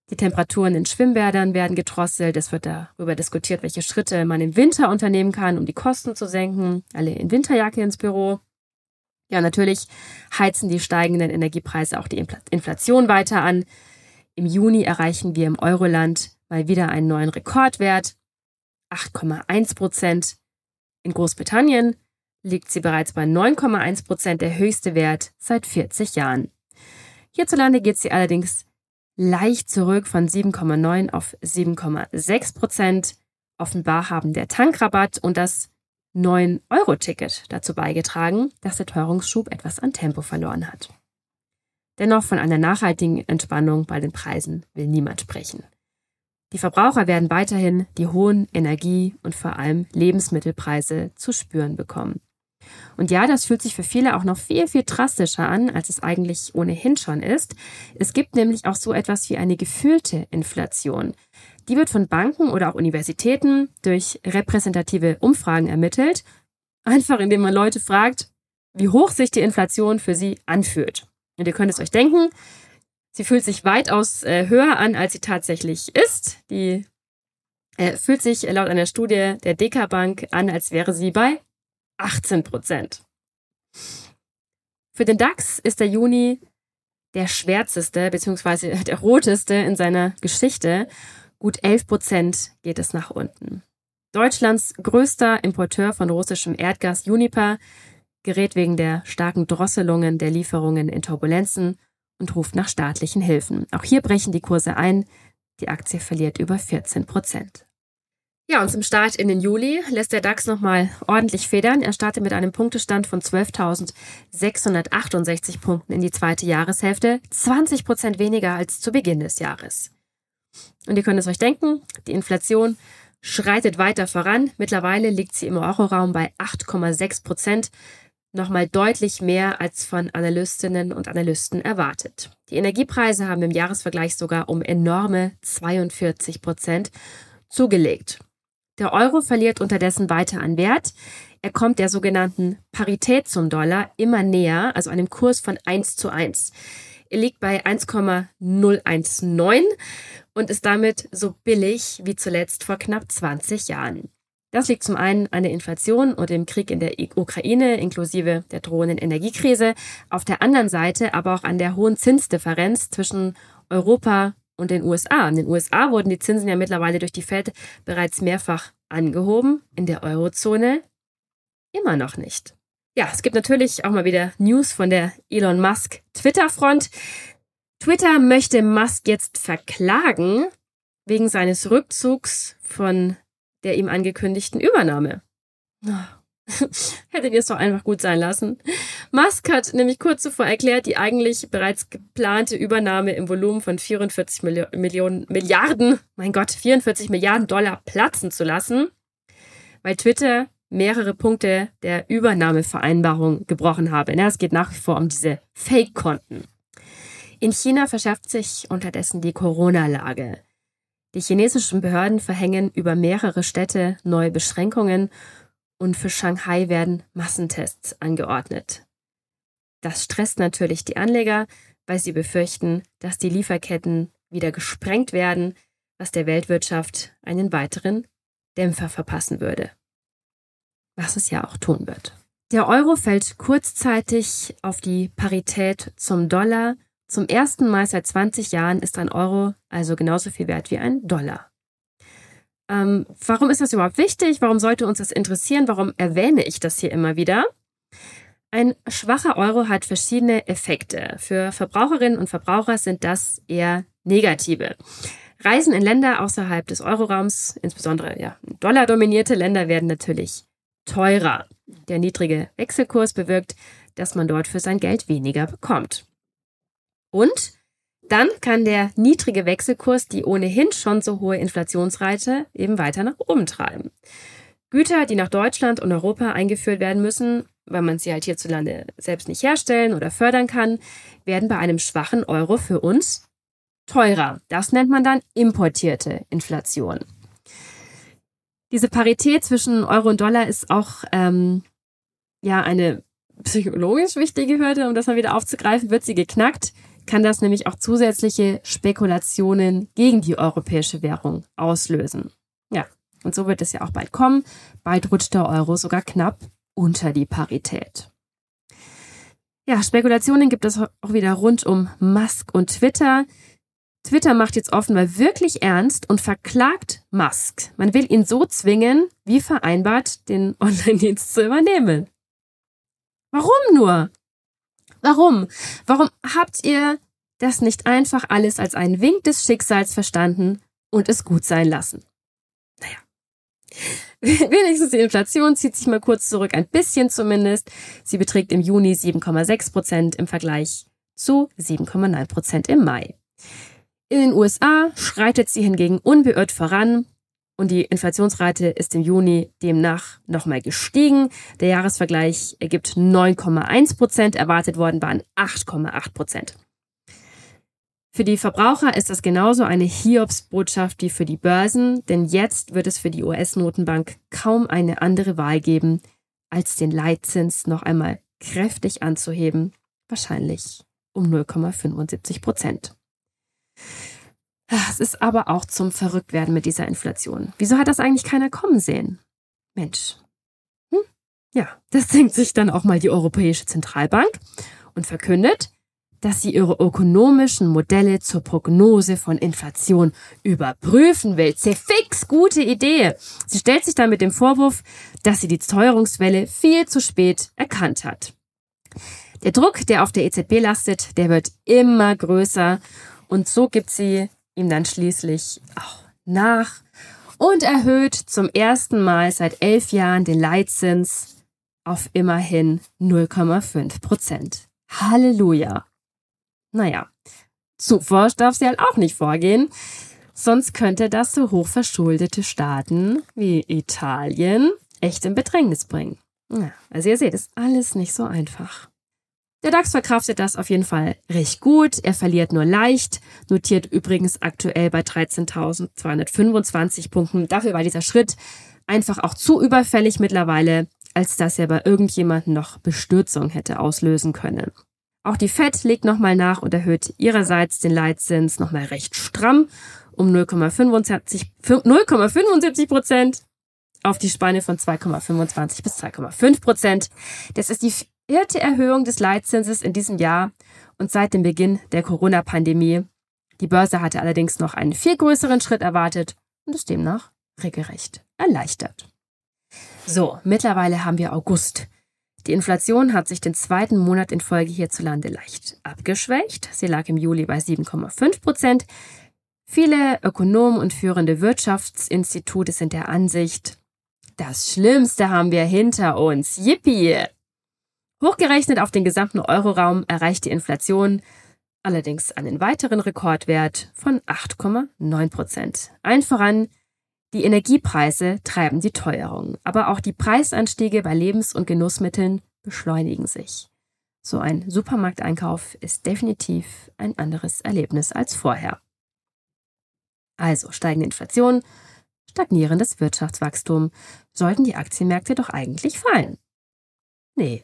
die Temperaturen in Schwimmbädern werden gedrosselt. Es wird darüber diskutiert, welche Schritte man im Winter unternehmen kann, um die Kosten zu senken. Alle in Winterjacke ins Büro. Ja, natürlich heizen die steigenden Energiepreise auch die Inflation weiter an. Im Juni erreichen wir im Euroland mal wieder einen neuen Rekordwert. 8,1 Prozent. In Großbritannien liegt sie bereits bei 9,1 Prozent, der höchste Wert seit 40 Jahren. Hierzulande geht sie allerdings leicht zurück von 7,9 auf 7,6 Prozent. Offenbar haben der Tankrabatt und das 9-Euro-Ticket dazu beigetragen, dass der Teuerungsschub etwas an Tempo verloren hat. Dennoch von einer nachhaltigen Entspannung bei den Preisen will niemand sprechen. Die Verbraucher werden weiterhin die hohen Energie- und vor allem Lebensmittelpreise zu spüren bekommen. Und ja, das fühlt sich für viele auch noch viel, viel drastischer an, als es eigentlich ohnehin schon ist. Es gibt nämlich auch so etwas wie eine gefühlte Inflation. Die wird von Banken oder auch Universitäten durch repräsentative Umfragen ermittelt, einfach indem man Leute fragt, wie hoch sich die Inflation für sie anfühlt. Und ihr könnt es euch denken, sie fühlt sich weitaus äh, höher an, als sie tatsächlich ist. Die äh, fühlt sich laut einer Studie der Deka Bank an, als wäre sie bei 18 Prozent. Für den DAX ist der Juni der schwärzeste bzw. der roteste in seiner Geschichte. Gut 11 Prozent geht es nach unten. Deutschlands größter Importeur von russischem Erdgas Juniper gerät wegen der starken Drosselungen der Lieferungen in Turbulenzen und ruft nach staatlichen Hilfen. Auch hier brechen die Kurse ein. Die Aktie verliert über 14 Prozent. Ja, und zum Start in den Juli lässt der DAX nochmal ordentlich federn. Er startet mit einem Punktestand von 12.668 Punkten in die zweite Jahreshälfte, 20 Prozent weniger als zu Beginn des Jahres. Und ihr könnt es euch denken, die Inflation schreitet weiter voran. Mittlerweile liegt sie im Euroraum bei 8,6 Prozent, nochmal deutlich mehr als von Analystinnen und Analysten erwartet. Die Energiepreise haben im Jahresvergleich sogar um enorme 42 Prozent zugelegt. Der Euro verliert unterdessen weiter an Wert. Er kommt der sogenannten Parität zum Dollar immer näher, also einem Kurs von 1 zu 1. Er liegt bei 1,019 und ist damit so billig wie zuletzt vor knapp 20 Jahren. Das liegt zum einen an der Inflation und dem Krieg in der Ukraine inklusive der drohenden Energiekrise, auf der anderen Seite aber auch an der hohen Zinsdifferenz zwischen Europa und den USA. In den USA wurden die Zinsen ja mittlerweile durch die Fed bereits mehrfach angehoben, in der Eurozone immer noch nicht. Ja, es gibt natürlich auch mal wieder News von der Elon Musk Twitter-Front. Twitter möchte Musk jetzt verklagen wegen seines Rückzugs von der ihm angekündigten Übernahme. Hättet ihr es doch einfach gut sein lassen. Musk hat nämlich kurz zuvor erklärt, die eigentlich bereits geplante Übernahme im Volumen von 44 Milli Millionen Milliarden, mein Gott, 44 Milliarden Dollar platzen zu lassen, weil Twitter mehrere Punkte der Übernahmevereinbarung gebrochen habe. es geht nach wie vor um diese Fake-Konten. In China verschärft sich unterdessen die Corona-Lage. Die chinesischen Behörden verhängen über mehrere Städte neue Beschränkungen und für Shanghai werden Massentests angeordnet. Das stresst natürlich die Anleger, weil sie befürchten, dass die Lieferketten wieder gesprengt werden, was der Weltwirtschaft einen weiteren Dämpfer verpassen würde. Was es ja auch tun wird. Der Euro fällt kurzzeitig auf die Parität zum Dollar. Zum ersten Mal seit 20 Jahren ist ein Euro also genauso viel wert wie ein Dollar. Ähm, warum ist das überhaupt wichtig? Warum sollte uns das interessieren? Warum erwähne ich das hier immer wieder? Ein schwacher Euro hat verschiedene Effekte. Für Verbraucherinnen und Verbraucher sind das eher negative. Reisen in Länder außerhalb des Euroraums, insbesondere ja, dollardominierte Länder, werden natürlich teurer. Der niedrige Wechselkurs bewirkt, dass man dort für sein Geld weniger bekommt. Und dann kann der niedrige Wechselkurs die ohnehin schon so hohe Inflationsrate eben weiter nach oben treiben. Güter, die nach Deutschland und Europa eingeführt werden müssen, weil man sie halt hierzulande selbst nicht herstellen oder fördern kann, werden bei einem schwachen Euro für uns teurer. Das nennt man dann importierte Inflation. Diese Parität zwischen Euro und Dollar ist auch ähm, ja eine psychologisch wichtige Hürde, um das mal wieder aufzugreifen, wird sie geknackt, kann das nämlich auch zusätzliche Spekulationen gegen die europäische Währung auslösen. Ja, und so wird es ja auch bald kommen. Bald rutscht der Euro sogar knapp unter die Parität. Ja, Spekulationen gibt es auch wieder rund um Musk und Twitter. Twitter macht jetzt offenbar wirklich ernst und verklagt Musk. Man will ihn so zwingen, wie vereinbart, den Online-Dienst zu übernehmen. Warum nur? Warum? Warum habt ihr das nicht einfach alles als einen Wink des Schicksals verstanden und es gut sein lassen? Naja. Wenigstens die Inflation zieht sich mal kurz zurück, ein bisschen zumindest. Sie beträgt im Juni 7,6 Prozent im Vergleich zu 7,9 Prozent im Mai. In den USA schreitet sie hingegen unbeirrt voran und die Inflationsrate ist im Juni demnach nochmal gestiegen. Der Jahresvergleich ergibt 9,1 Prozent, erwartet worden waren 8,8 Prozent. Für die Verbraucher ist das genauso eine Hiobsbotschaft wie für die Börsen, denn jetzt wird es für die US-Notenbank kaum eine andere Wahl geben, als den Leitzins noch einmal kräftig anzuheben, wahrscheinlich um 0,75 Prozent. Es ist aber auch zum Verrücktwerden mit dieser Inflation. Wieso hat das eigentlich keiner kommen sehen? Mensch. Hm? Ja, das denkt sich dann auch mal die Europäische Zentralbank und verkündet, dass sie ihre ökonomischen Modelle zur Prognose von Inflation überprüfen will. fix, gute Idee. Sie stellt sich dann mit dem Vorwurf, dass sie die Teuerungswelle viel zu spät erkannt hat. Der Druck, der auf der EZB lastet, der wird immer größer und so gibt sie ihm dann schließlich auch nach und erhöht zum ersten Mal seit elf Jahren den Leitzins auf immerhin 0,5 Prozent. Halleluja. Naja, zu forsch darf sie halt auch nicht vorgehen. Sonst könnte das so hochverschuldete Staaten wie Italien echt in Bedrängnis bringen. Ja, also ihr seht, ist alles nicht so einfach. Der DAX verkraftet das auf jeden Fall recht gut. Er verliert nur leicht, notiert übrigens aktuell bei 13.225 Punkten. Dafür war dieser Schritt einfach auch zu überfällig mittlerweile, als dass er bei irgendjemandem noch Bestürzung hätte auslösen können. Auch die Fed legt nochmal nach und erhöht ihrerseits den Leitzins nochmal recht stramm um 0,75 Prozent auf die Spanne von 2,25 bis 2,5 Prozent. Das ist die vierte Erhöhung des Leitzinses in diesem Jahr und seit dem Beginn der Corona-Pandemie. Die Börse hatte allerdings noch einen viel größeren Schritt erwartet und ist demnach regelrecht erleichtert. So, mittlerweile haben wir August. Die Inflation hat sich den zweiten Monat in Folge hierzulande leicht abgeschwächt. Sie lag im Juli bei 7,5 Prozent. Viele Ökonomen und führende Wirtschaftsinstitute sind der Ansicht, das Schlimmste haben wir hinter uns. Yippie! Hochgerechnet auf den gesamten Euroraum erreicht die Inflation allerdings einen weiteren Rekordwert von 8,9 Prozent. Ein voran die Energiepreise treiben die Teuerung, aber auch die Preisanstiege bei Lebens- und Genussmitteln beschleunigen sich. So ein Supermarkteinkauf ist definitiv ein anderes Erlebnis als vorher. Also steigende Inflation, stagnierendes Wirtschaftswachstum, sollten die Aktienmärkte doch eigentlich fallen. Nee,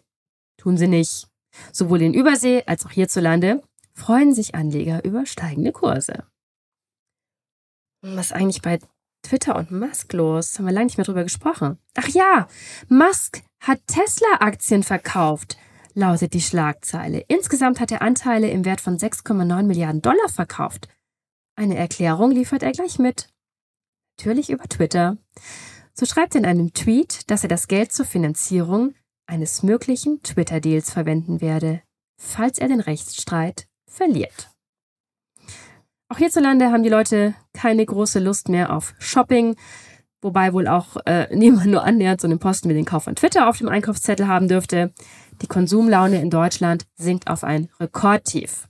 Tun sie nicht. Sowohl in Übersee als auch hierzulande freuen sich Anleger über steigende Kurse. Was ist eigentlich bei Twitter und Musk los? Haben wir lange nicht mehr drüber gesprochen. Ach ja, Musk hat Tesla-Aktien verkauft, lautet die Schlagzeile. Insgesamt hat er Anteile im Wert von 6,9 Milliarden Dollar verkauft. Eine Erklärung liefert er gleich mit. Natürlich über Twitter. So schreibt er in einem Tweet, dass er das Geld zur Finanzierung eines möglichen Twitter-Deals verwenden werde, falls er den Rechtsstreit verliert. Auch hierzulande haben die Leute keine große Lust mehr auf Shopping, wobei wohl auch äh, niemand nur annähernd so einen Posten wie den Kauf von Twitter auf dem Einkaufszettel haben dürfte. Die Konsumlaune in Deutschland sinkt auf ein Rekordtief.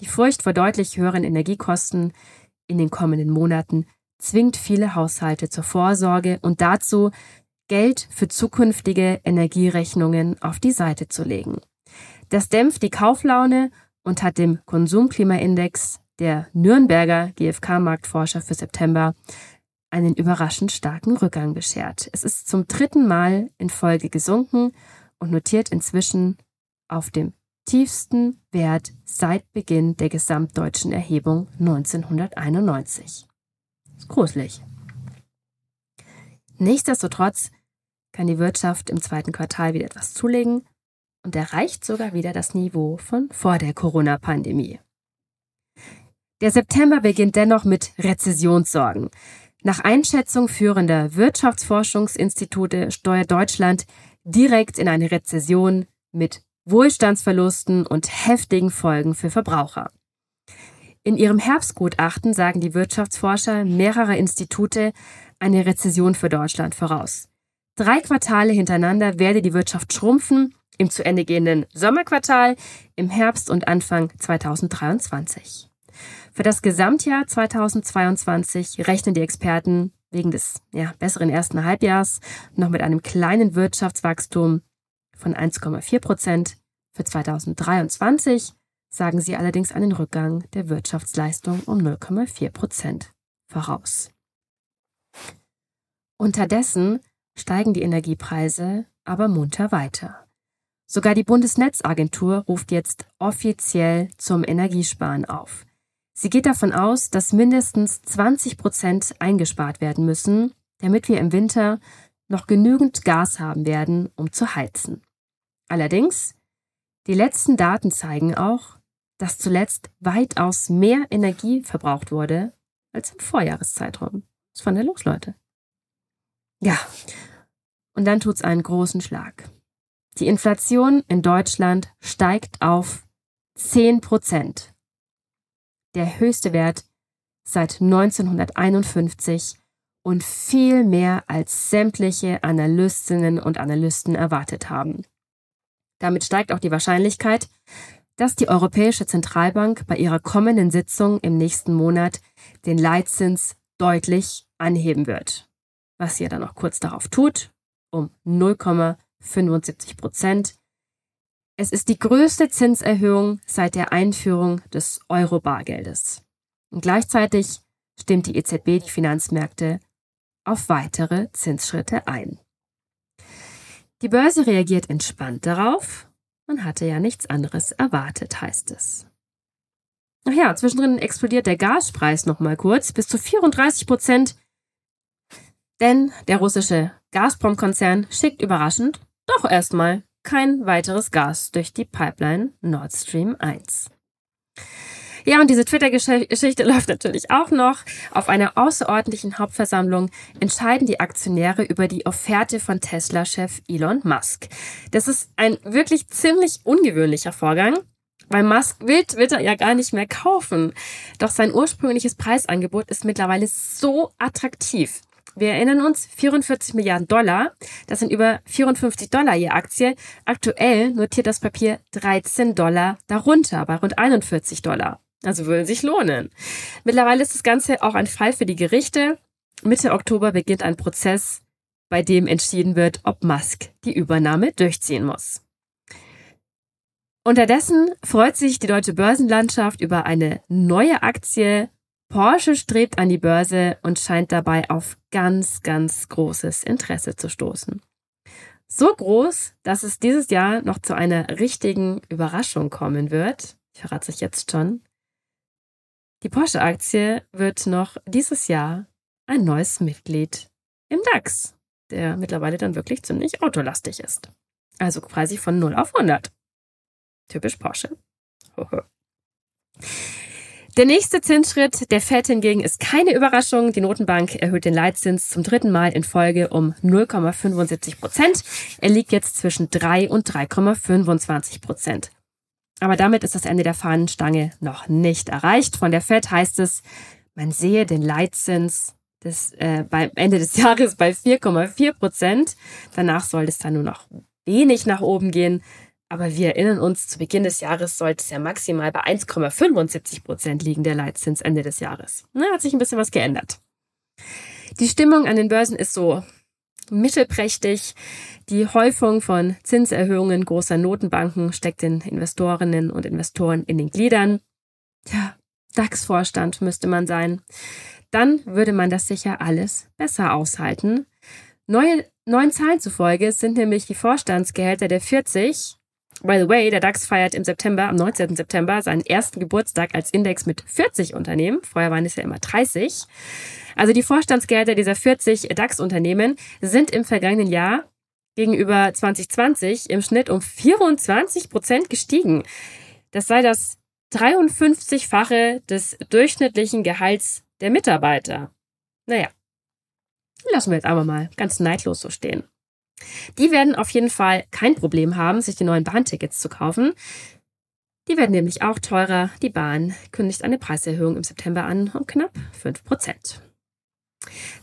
Die Furcht vor deutlich höheren Energiekosten in den kommenden Monaten zwingt viele Haushalte zur Vorsorge und dazu, Geld für zukünftige Energierechnungen auf die Seite zu legen. Das dämpft die Kauflaune und hat dem Konsumklimaindex der Nürnberger GfK-Marktforscher für September einen überraschend starken Rückgang beschert. Es ist zum dritten Mal in Folge gesunken und notiert inzwischen auf dem tiefsten Wert seit Beginn der gesamtdeutschen Erhebung 1991. Das ist gruselig. Nichtsdestotrotz kann die Wirtschaft im zweiten Quartal wieder etwas zulegen und erreicht sogar wieder das Niveau von vor der Corona-Pandemie. Der September beginnt dennoch mit Rezessionssorgen. Nach Einschätzung führender Wirtschaftsforschungsinstitute steuert Deutschland direkt in eine Rezession mit Wohlstandsverlusten und heftigen Folgen für Verbraucher. In ihrem Herbstgutachten sagen die Wirtschaftsforscher mehrerer Institute eine Rezession für Deutschland voraus. Drei Quartale hintereinander werde die Wirtschaft schrumpfen, im zu Ende gehenden Sommerquartal, im Herbst und Anfang 2023. Für das Gesamtjahr 2022 rechnen die Experten wegen des ja, besseren ersten Halbjahrs noch mit einem kleinen Wirtschaftswachstum von 1,4 Prozent. Für 2023 sagen sie allerdings einen Rückgang der Wirtschaftsleistung um 0,4 Prozent voraus. Unterdessen steigen die Energiepreise aber munter weiter. Sogar die Bundesnetzagentur ruft jetzt offiziell zum Energiesparen auf. Sie geht davon aus, dass mindestens 20 Prozent eingespart werden müssen, damit wir im Winter noch genügend Gas haben werden, um zu heizen. Allerdings, die letzten Daten zeigen auch, dass zuletzt weitaus mehr Energie verbraucht wurde als im Vorjahreszeitraum. Was ist von der los, Leute? Ja, und dann tut's einen großen Schlag. Die Inflation in Deutschland steigt auf 10 Prozent. Der höchste Wert seit 1951 und viel mehr als sämtliche Analystinnen und Analysten erwartet haben. Damit steigt auch die Wahrscheinlichkeit, dass die Europäische Zentralbank bei ihrer kommenden Sitzung im nächsten Monat den Leitzins deutlich anheben wird. Was sie ja dann auch kurz darauf tut, um 0,75 Prozent. Es ist die größte Zinserhöhung seit der Einführung des Euro-Bargeldes. Und gleichzeitig stimmt die EZB die Finanzmärkte auf weitere Zinsschritte ein. Die Börse reagiert entspannt darauf. Man hatte ja nichts anderes erwartet, heißt es. Ach ja, zwischendrin explodiert der Gaspreis nochmal kurz bis zu 34 Prozent, denn der russische Gazprom-Konzern schickt überraschend doch erstmal kein weiteres Gas durch die Pipeline Nord Stream 1. Ja, und diese Twitter-Geschichte läuft natürlich auch noch. Auf einer außerordentlichen Hauptversammlung entscheiden die Aktionäre über die Offerte von Tesla-Chef Elon Musk. Das ist ein wirklich ziemlich ungewöhnlicher Vorgang. Weil Musk will Twitter ja gar nicht mehr kaufen. Doch sein ursprüngliches Preisangebot ist mittlerweile so attraktiv. Wir erinnern uns, 44 Milliarden Dollar, das sind über 54 Dollar je Aktie. Aktuell notiert das Papier 13 Dollar darunter, bei rund 41 Dollar. Also würde sich lohnen. Mittlerweile ist das Ganze auch ein Fall für die Gerichte. Mitte Oktober beginnt ein Prozess, bei dem entschieden wird, ob Musk die Übernahme durchziehen muss. Unterdessen freut sich die deutsche Börsenlandschaft über eine neue Aktie. Porsche strebt an die Börse und scheint dabei auf ganz, ganz großes Interesse zu stoßen. So groß, dass es dieses Jahr noch zu einer richtigen Überraschung kommen wird. Ich verrate es jetzt schon. Die Porsche-Aktie wird noch dieses Jahr ein neues Mitglied im DAX, der mittlerweile dann wirklich ziemlich autolastig ist. Also quasi von 0 auf 100. Typisch Porsche. Der nächste Zinsschritt der FED hingegen ist keine Überraschung. Die Notenbank erhöht den Leitzins zum dritten Mal in Folge um 0,75 Prozent. Er liegt jetzt zwischen 3 und 3,25 Prozent. Aber damit ist das Ende der Fahnenstange noch nicht erreicht. Von der Fed heißt es, man sehe den Leitzins des, äh, beim Ende des Jahres bei 4,4 Prozent. Danach soll es dann nur noch wenig nach oben gehen. Aber wir erinnern uns, zu Beginn des Jahres sollte es ja maximal bei 1,75 Prozent liegen, der Leitzins Ende des Jahres. Na, hat sich ein bisschen was geändert. Die Stimmung an den Börsen ist so mittelprächtig. Die Häufung von Zinserhöhungen großer Notenbanken steckt den Investorinnen und Investoren in den Gliedern. Tja, DAX-Vorstand müsste man sein. Dann würde man das sicher alles besser aushalten. Neue, neuen Zahlen zufolge sind nämlich die Vorstandsgehälter der 40 By the way, der DAX feiert im September, am 19. September, seinen ersten Geburtstag als Index mit 40 Unternehmen. Vorher waren es ja immer 30. Also die Vorstandsgelder dieser 40 DAX-Unternehmen sind im vergangenen Jahr gegenüber 2020 im Schnitt um 24 Prozent gestiegen. Das sei das 53-fache des durchschnittlichen Gehalts der Mitarbeiter. Naja, lassen wir jetzt aber mal ganz neidlos so stehen. Die werden auf jeden Fall kein Problem haben, sich die neuen Bahntickets zu kaufen. Die werden nämlich auch teurer. Die Bahn kündigt eine Preiserhöhung im September an um knapp 5 Prozent.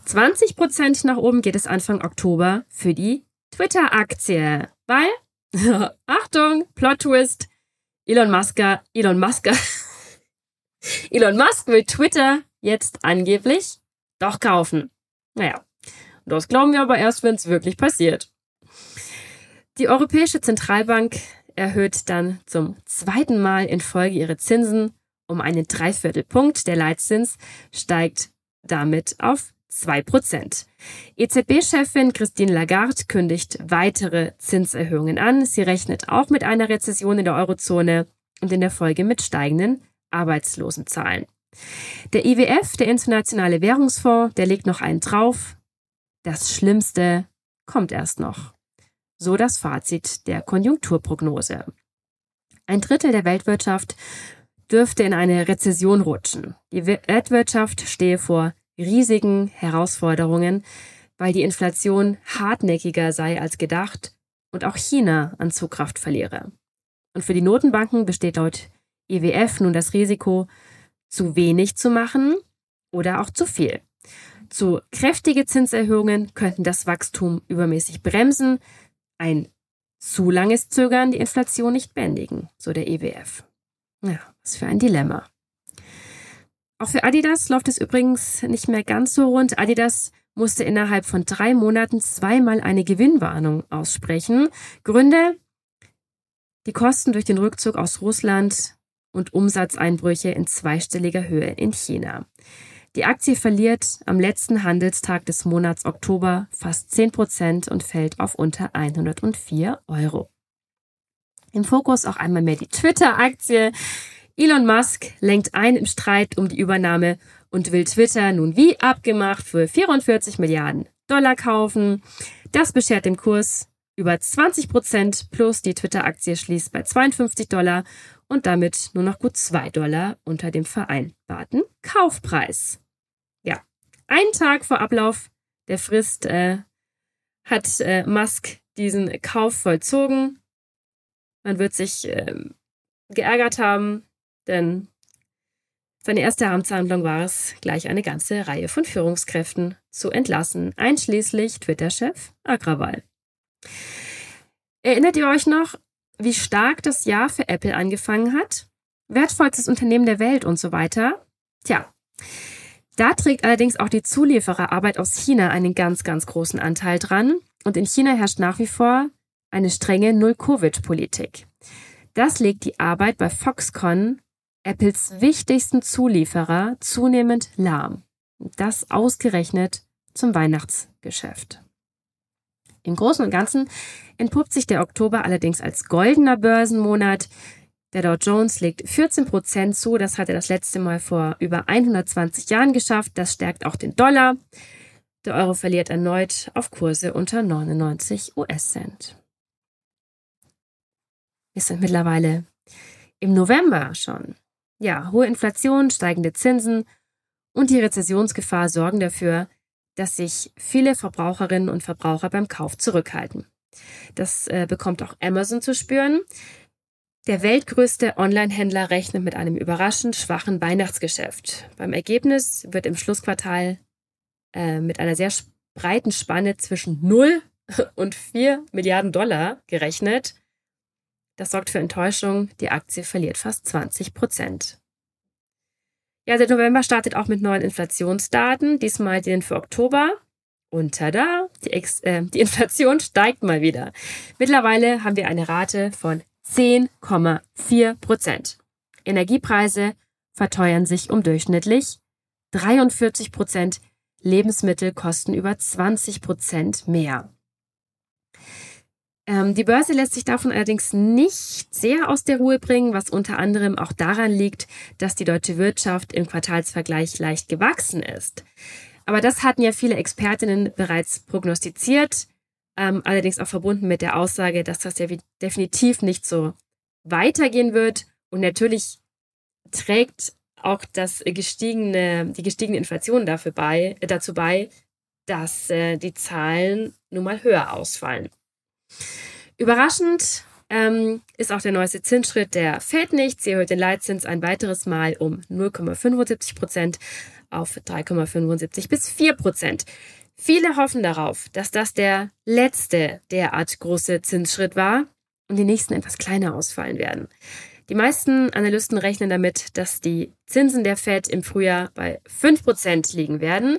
20 Prozent nach oben geht es Anfang Oktober für die Twitter-Aktie, weil, Achtung, Plot Twist, Elon Musk, Elon Musk, Elon Musk will Twitter jetzt angeblich doch kaufen. Naja, das glauben wir aber erst, wenn es wirklich passiert. Die Europäische Zentralbank erhöht dann zum zweiten Mal in Folge ihre Zinsen um einen Dreiviertelpunkt. Der Leitzins steigt damit auf 2%. EZB-Chefin Christine Lagarde kündigt weitere Zinserhöhungen an. Sie rechnet auch mit einer Rezession in der Eurozone und in der Folge mit steigenden Arbeitslosenzahlen. Der IWF, der Internationale Währungsfonds, der legt noch einen drauf. Das Schlimmste kommt erst noch. So das Fazit der Konjunkturprognose. Ein Drittel der Weltwirtschaft dürfte in eine Rezession rutschen. Die Weltwirtschaft stehe vor riesigen Herausforderungen, weil die Inflation hartnäckiger sei als gedacht und auch China an Zugkraft verliere. Und für die Notenbanken besteht laut IWF nun das Risiko, zu wenig zu machen oder auch zu viel. Zu kräftige Zinserhöhungen könnten das Wachstum übermäßig bremsen, ein zu langes Zögern die Inflation nicht bändigen, so der IWF. Ja, was für ein Dilemma. Auch für Adidas läuft es übrigens nicht mehr ganz so rund. Adidas musste innerhalb von drei Monaten zweimal eine Gewinnwarnung aussprechen. Gründe? Die Kosten durch den Rückzug aus Russland und Umsatzeinbrüche in zweistelliger Höhe in China. Die Aktie verliert am letzten Handelstag des Monats Oktober fast 10 Prozent und fällt auf unter 104 Euro. Im Fokus auch einmal mehr die Twitter-Aktie. Elon Musk lenkt ein im Streit um die Übernahme und will Twitter nun wie abgemacht für 44 Milliarden Dollar kaufen. Das beschert dem Kurs über 20 Prozent plus die Twitter-Aktie schließt bei 52 Dollar und damit nur noch gut 2 Dollar unter dem vereinbarten Kaufpreis. Einen Tag vor Ablauf der Frist äh, hat äh, Musk diesen Kauf vollzogen. Man wird sich äh, geärgert haben, denn seine erste Amtshandlung war es, gleich eine ganze Reihe von Führungskräften zu entlassen, einschließlich Twitter-Chef Agrawal. Erinnert ihr euch noch, wie stark das Jahr für Apple angefangen hat? Wertvollstes Unternehmen der Welt und so weiter? Tja, da trägt allerdings auch die Zuliefererarbeit aus China einen ganz, ganz großen Anteil dran. Und in China herrscht nach wie vor eine strenge Null-Covid-Politik. Das legt die Arbeit bei Foxconn Apples wichtigsten Zulieferer zunehmend lahm. Das ausgerechnet zum Weihnachtsgeschäft. Im Großen und Ganzen entpuppt sich der Oktober allerdings als goldener Börsenmonat. Der Dow Jones legt 14 Prozent zu. Das hat er das letzte Mal vor über 120 Jahren geschafft. Das stärkt auch den Dollar. Der Euro verliert erneut auf Kurse unter 99 US-Cent. Wir sind mittlerweile im November schon. Ja, hohe Inflation, steigende Zinsen und die Rezessionsgefahr sorgen dafür, dass sich viele Verbraucherinnen und Verbraucher beim Kauf zurückhalten. Das äh, bekommt auch Amazon zu spüren. Der weltgrößte Online-Händler rechnet mit einem überraschend schwachen Weihnachtsgeschäft. Beim Ergebnis wird im Schlussquartal äh, mit einer sehr breiten Spanne zwischen 0 und 4 Milliarden Dollar gerechnet. Das sorgt für Enttäuschung. Die Aktie verliert fast 20 Prozent. Ja, der November startet auch mit neuen Inflationsdaten, diesmal den für Oktober. Und tada, die, Ex äh, die Inflation steigt mal wieder. Mittlerweile haben wir eine Rate von 10,4 Prozent. Energiepreise verteuern sich um durchschnittlich 43 Prozent. Lebensmittel kosten über 20 Prozent mehr. Ähm, die Börse lässt sich davon allerdings nicht sehr aus der Ruhe bringen, was unter anderem auch daran liegt, dass die deutsche Wirtschaft im Quartalsvergleich leicht gewachsen ist. Aber das hatten ja viele Expertinnen bereits prognostiziert, ähm, allerdings auch verbunden mit der Aussage, dass das ja definitiv nicht so weitergehen wird. Und natürlich trägt auch das gestiegene, die gestiegene Inflation dafür bei, äh, dazu bei, dass äh, die Zahlen nun mal höher ausfallen. Überraschend ähm, ist auch der neueste Zinsschritt der Fed nicht. Sie erhöht den Leitzins ein weiteres Mal um 0,75 Prozent auf 3,75 bis 4 Prozent. Viele hoffen darauf, dass das der letzte derart große Zinsschritt war und die nächsten etwas kleiner ausfallen werden. Die meisten Analysten rechnen damit, dass die Zinsen der Fed im Frühjahr bei 5% liegen werden.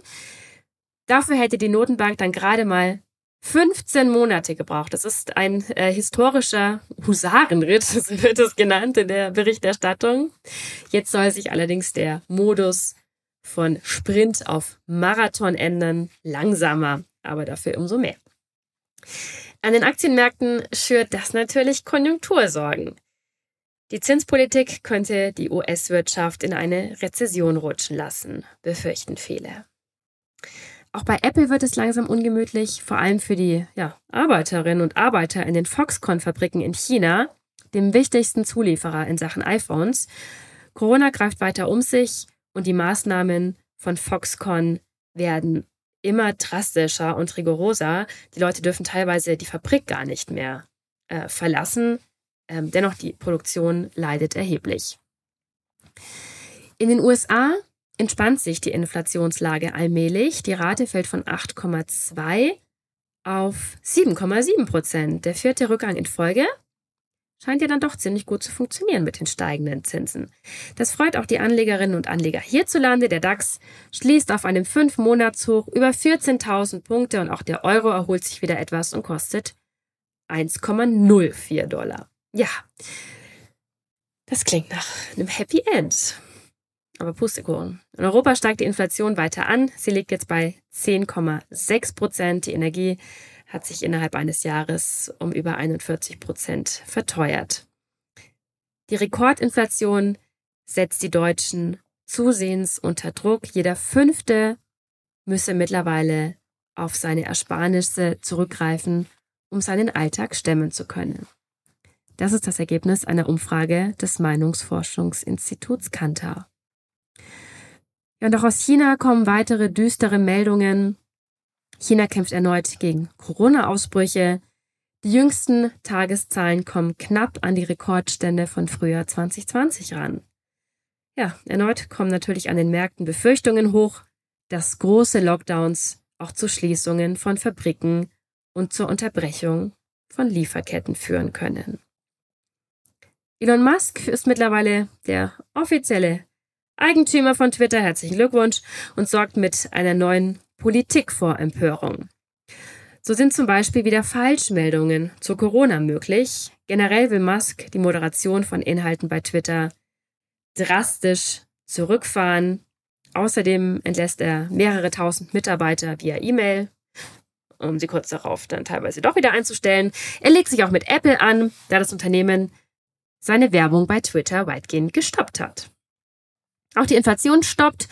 Dafür hätte die Notenbank dann gerade mal 15 Monate gebraucht. Das ist ein äh, historischer Husarenritt, so wird es genannt in der Berichterstattung. Jetzt soll sich allerdings der Modus von Sprint auf Marathon ändern. Langsamer, aber dafür umso mehr. An den Aktienmärkten schürt das natürlich Konjunktursorgen. Die Zinspolitik könnte die US-Wirtschaft in eine Rezession rutschen lassen, befürchten viele. Auch bei Apple wird es langsam ungemütlich, vor allem für die ja, Arbeiterinnen und Arbeiter in den Foxconn-Fabriken in China, dem wichtigsten Zulieferer in Sachen iPhones. Corona greift weiter um sich und die Maßnahmen von Foxconn werden immer drastischer und rigoroser. Die Leute dürfen teilweise die Fabrik gar nicht mehr äh, verlassen. Ähm, dennoch, die Produktion leidet erheblich. In den USA entspannt sich die Inflationslage allmählich. Die Rate fällt von 8,2 auf 7,7 Prozent. Der vierte Rückgang in Folge scheint ja dann doch ziemlich gut zu funktionieren mit den steigenden Zinsen. Das freut auch die Anlegerinnen und Anleger hierzulande. Der DAX schließt auf einem 5-Monats-Hoch über 14.000 Punkte und auch der Euro erholt sich wieder etwas und kostet 1,04 Dollar. Ja, das klingt nach einem Happy End. Aber Pustekuchen. In Europa steigt die Inflation weiter an. Sie liegt jetzt bei 10,6 Prozent. Die Energie hat sich innerhalb eines Jahres um über 41 Prozent verteuert. Die Rekordinflation setzt die Deutschen zusehends unter Druck. Jeder Fünfte müsse mittlerweile auf seine Ersparnisse zurückgreifen, um seinen Alltag stemmen zu können. Das ist das Ergebnis einer Umfrage des Meinungsforschungsinstituts Kantar. Ja, und auch aus China kommen weitere düstere Meldungen. China kämpft erneut gegen Corona-Ausbrüche. Die jüngsten Tageszahlen kommen knapp an die Rekordstände von Frühjahr 2020 ran. Ja, erneut kommen natürlich an den Märkten Befürchtungen hoch, dass große Lockdowns auch zu Schließungen von Fabriken und zur Unterbrechung von Lieferketten führen können. Elon Musk ist mittlerweile der offizielle Eigentümer von Twitter. Herzlichen Glückwunsch und sorgt mit einer neuen Politik vor Empörung. So sind zum Beispiel wieder Falschmeldungen zu Corona möglich. Generell will Musk die Moderation von Inhalten bei Twitter drastisch zurückfahren. Außerdem entlässt er mehrere tausend Mitarbeiter via E-Mail, um sie kurz darauf dann teilweise doch wieder einzustellen. Er legt sich auch mit Apple an, da das Unternehmen seine Werbung bei Twitter weitgehend gestoppt hat. Auch die Inflation stoppt,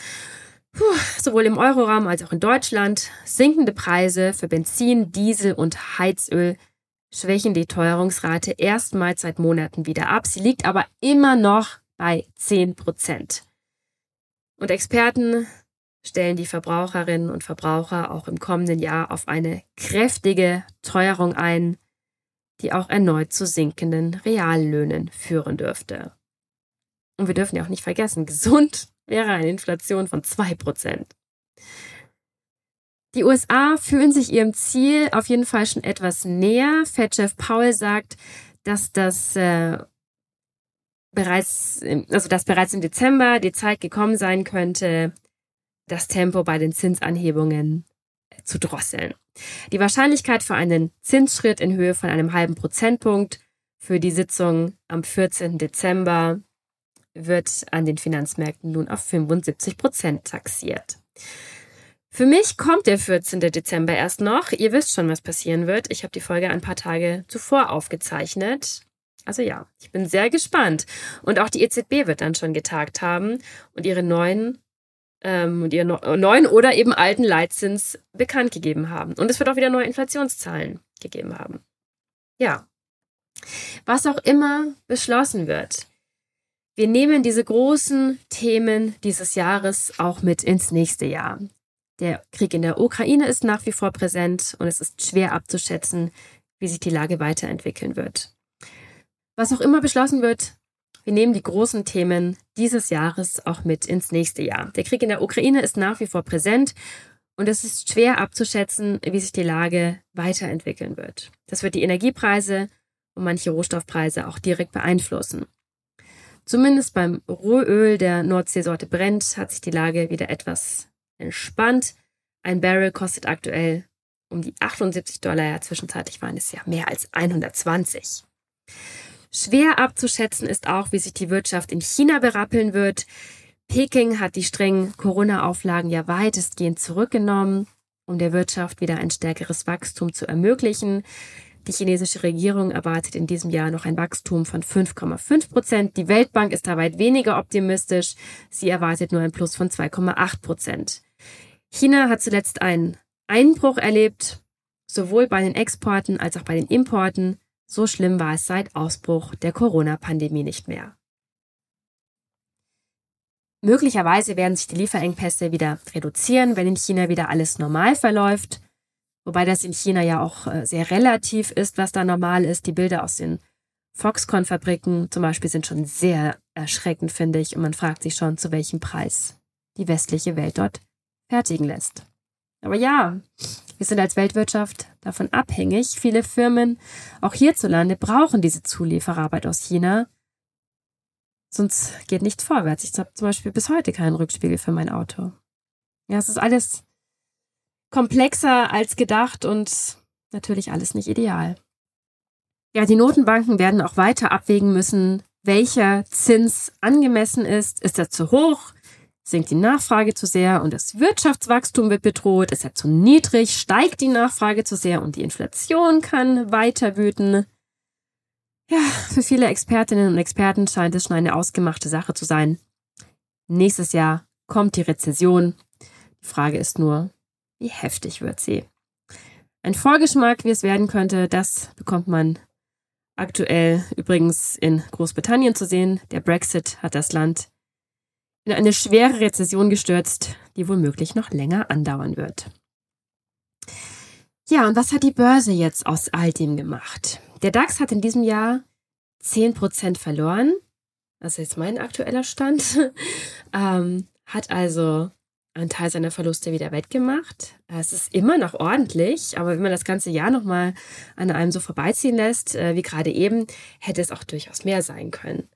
Puh, sowohl im Euroraum als auch in Deutschland. Sinkende Preise für Benzin, Diesel und Heizöl schwächen die Teuerungsrate erstmals seit Monaten wieder ab. Sie liegt aber immer noch bei 10 Prozent. Und Experten stellen die Verbraucherinnen und Verbraucher auch im kommenden Jahr auf eine kräftige Teuerung ein die auch erneut zu sinkenden Reallöhnen führen dürfte. Und wir dürfen ja auch nicht vergessen, gesund wäre eine Inflation von 2%. Die USA fühlen sich ihrem Ziel auf jeden Fall schon etwas näher. Fed-Chef Powell sagt, dass das äh, bereits, also dass bereits im Dezember die Zeit gekommen sein könnte, das Tempo bei den Zinsanhebungen zu drosseln. Die Wahrscheinlichkeit für einen Zinsschritt in Höhe von einem halben Prozentpunkt für die Sitzung am 14. Dezember wird an den Finanzmärkten nun auf 75 Prozent taxiert. Für mich kommt der 14. Dezember erst noch. Ihr wisst schon, was passieren wird. Ich habe die Folge ein paar Tage zuvor aufgezeichnet. Also ja, ich bin sehr gespannt. Und auch die EZB wird dann schon getagt haben und ihre neuen ähm, und ihren neuen oder eben alten Leitzins bekannt gegeben haben. Und es wird auch wieder neue Inflationszahlen gegeben haben. Ja. Was auch immer beschlossen wird. Wir nehmen diese großen Themen dieses Jahres auch mit ins nächste Jahr. Der Krieg in der Ukraine ist nach wie vor präsent und es ist schwer abzuschätzen, wie sich die Lage weiterentwickeln wird. Was auch immer beschlossen wird, wir nehmen die großen Themen dieses Jahres auch mit ins nächste Jahr. Der Krieg in der Ukraine ist nach wie vor präsent und es ist schwer abzuschätzen, wie sich die Lage weiterentwickeln wird. Das wird die Energiepreise und manche Rohstoffpreise auch direkt beeinflussen. Zumindest beim Rohöl der Nordseesorte Brent hat sich die Lage wieder etwas entspannt. Ein Barrel kostet aktuell um die 78 Dollar. Ja, zwischenzeitlich waren es ja mehr als 120. Schwer abzuschätzen ist auch, wie sich die Wirtschaft in China berappeln wird. Peking hat die strengen Corona-Auflagen ja weitestgehend zurückgenommen, um der Wirtschaft wieder ein stärkeres Wachstum zu ermöglichen. Die chinesische Regierung erwartet in diesem Jahr noch ein Wachstum von 5,5 Prozent. Die Weltbank ist da weit weniger optimistisch. Sie erwartet nur ein Plus von 2,8 Prozent. China hat zuletzt einen Einbruch erlebt, sowohl bei den Exporten als auch bei den Importen. So schlimm war es seit Ausbruch der Corona-Pandemie nicht mehr. Möglicherweise werden sich die Lieferengpässe wieder reduzieren, wenn in China wieder alles normal verläuft. Wobei das in China ja auch äh, sehr relativ ist, was da normal ist. Die Bilder aus den Foxconn-Fabriken zum Beispiel sind schon sehr erschreckend, finde ich. Und man fragt sich schon, zu welchem Preis die westliche Welt dort fertigen lässt. Aber ja, wir sind als Weltwirtschaft davon abhängig. Viele Firmen, auch hierzulande, brauchen diese Zulieferarbeit aus China. Sonst geht nichts vorwärts. Ich habe zum Beispiel bis heute keinen Rückspiegel für mein Auto. Ja, es ist alles komplexer als gedacht und natürlich alles nicht ideal. Ja, die Notenbanken werden auch weiter abwägen müssen, welcher Zins angemessen ist. Ist er zu hoch? Sinkt die Nachfrage zu sehr und das Wirtschaftswachstum wird bedroht? Ist er zu niedrig? Steigt die Nachfrage zu sehr und die Inflation kann weiter wüten? Ja, für viele Expertinnen und Experten scheint es schon eine ausgemachte Sache zu sein. Nächstes Jahr kommt die Rezession. Die Frage ist nur, wie heftig wird sie? Ein Vorgeschmack, wie es werden könnte, das bekommt man aktuell übrigens in Großbritannien zu sehen. Der Brexit hat das Land in eine schwere Rezession gestürzt, die womöglich noch länger andauern wird. Ja, und was hat die Börse jetzt aus all dem gemacht? Der DAX hat in diesem Jahr 10% verloren. Das ist jetzt mein aktueller Stand. ähm, hat also einen Teil seiner Verluste wieder wettgemacht. Es ist immer noch ordentlich, aber wenn man das ganze Jahr nochmal an einem so vorbeiziehen lässt, äh, wie gerade eben, hätte es auch durchaus mehr sein können.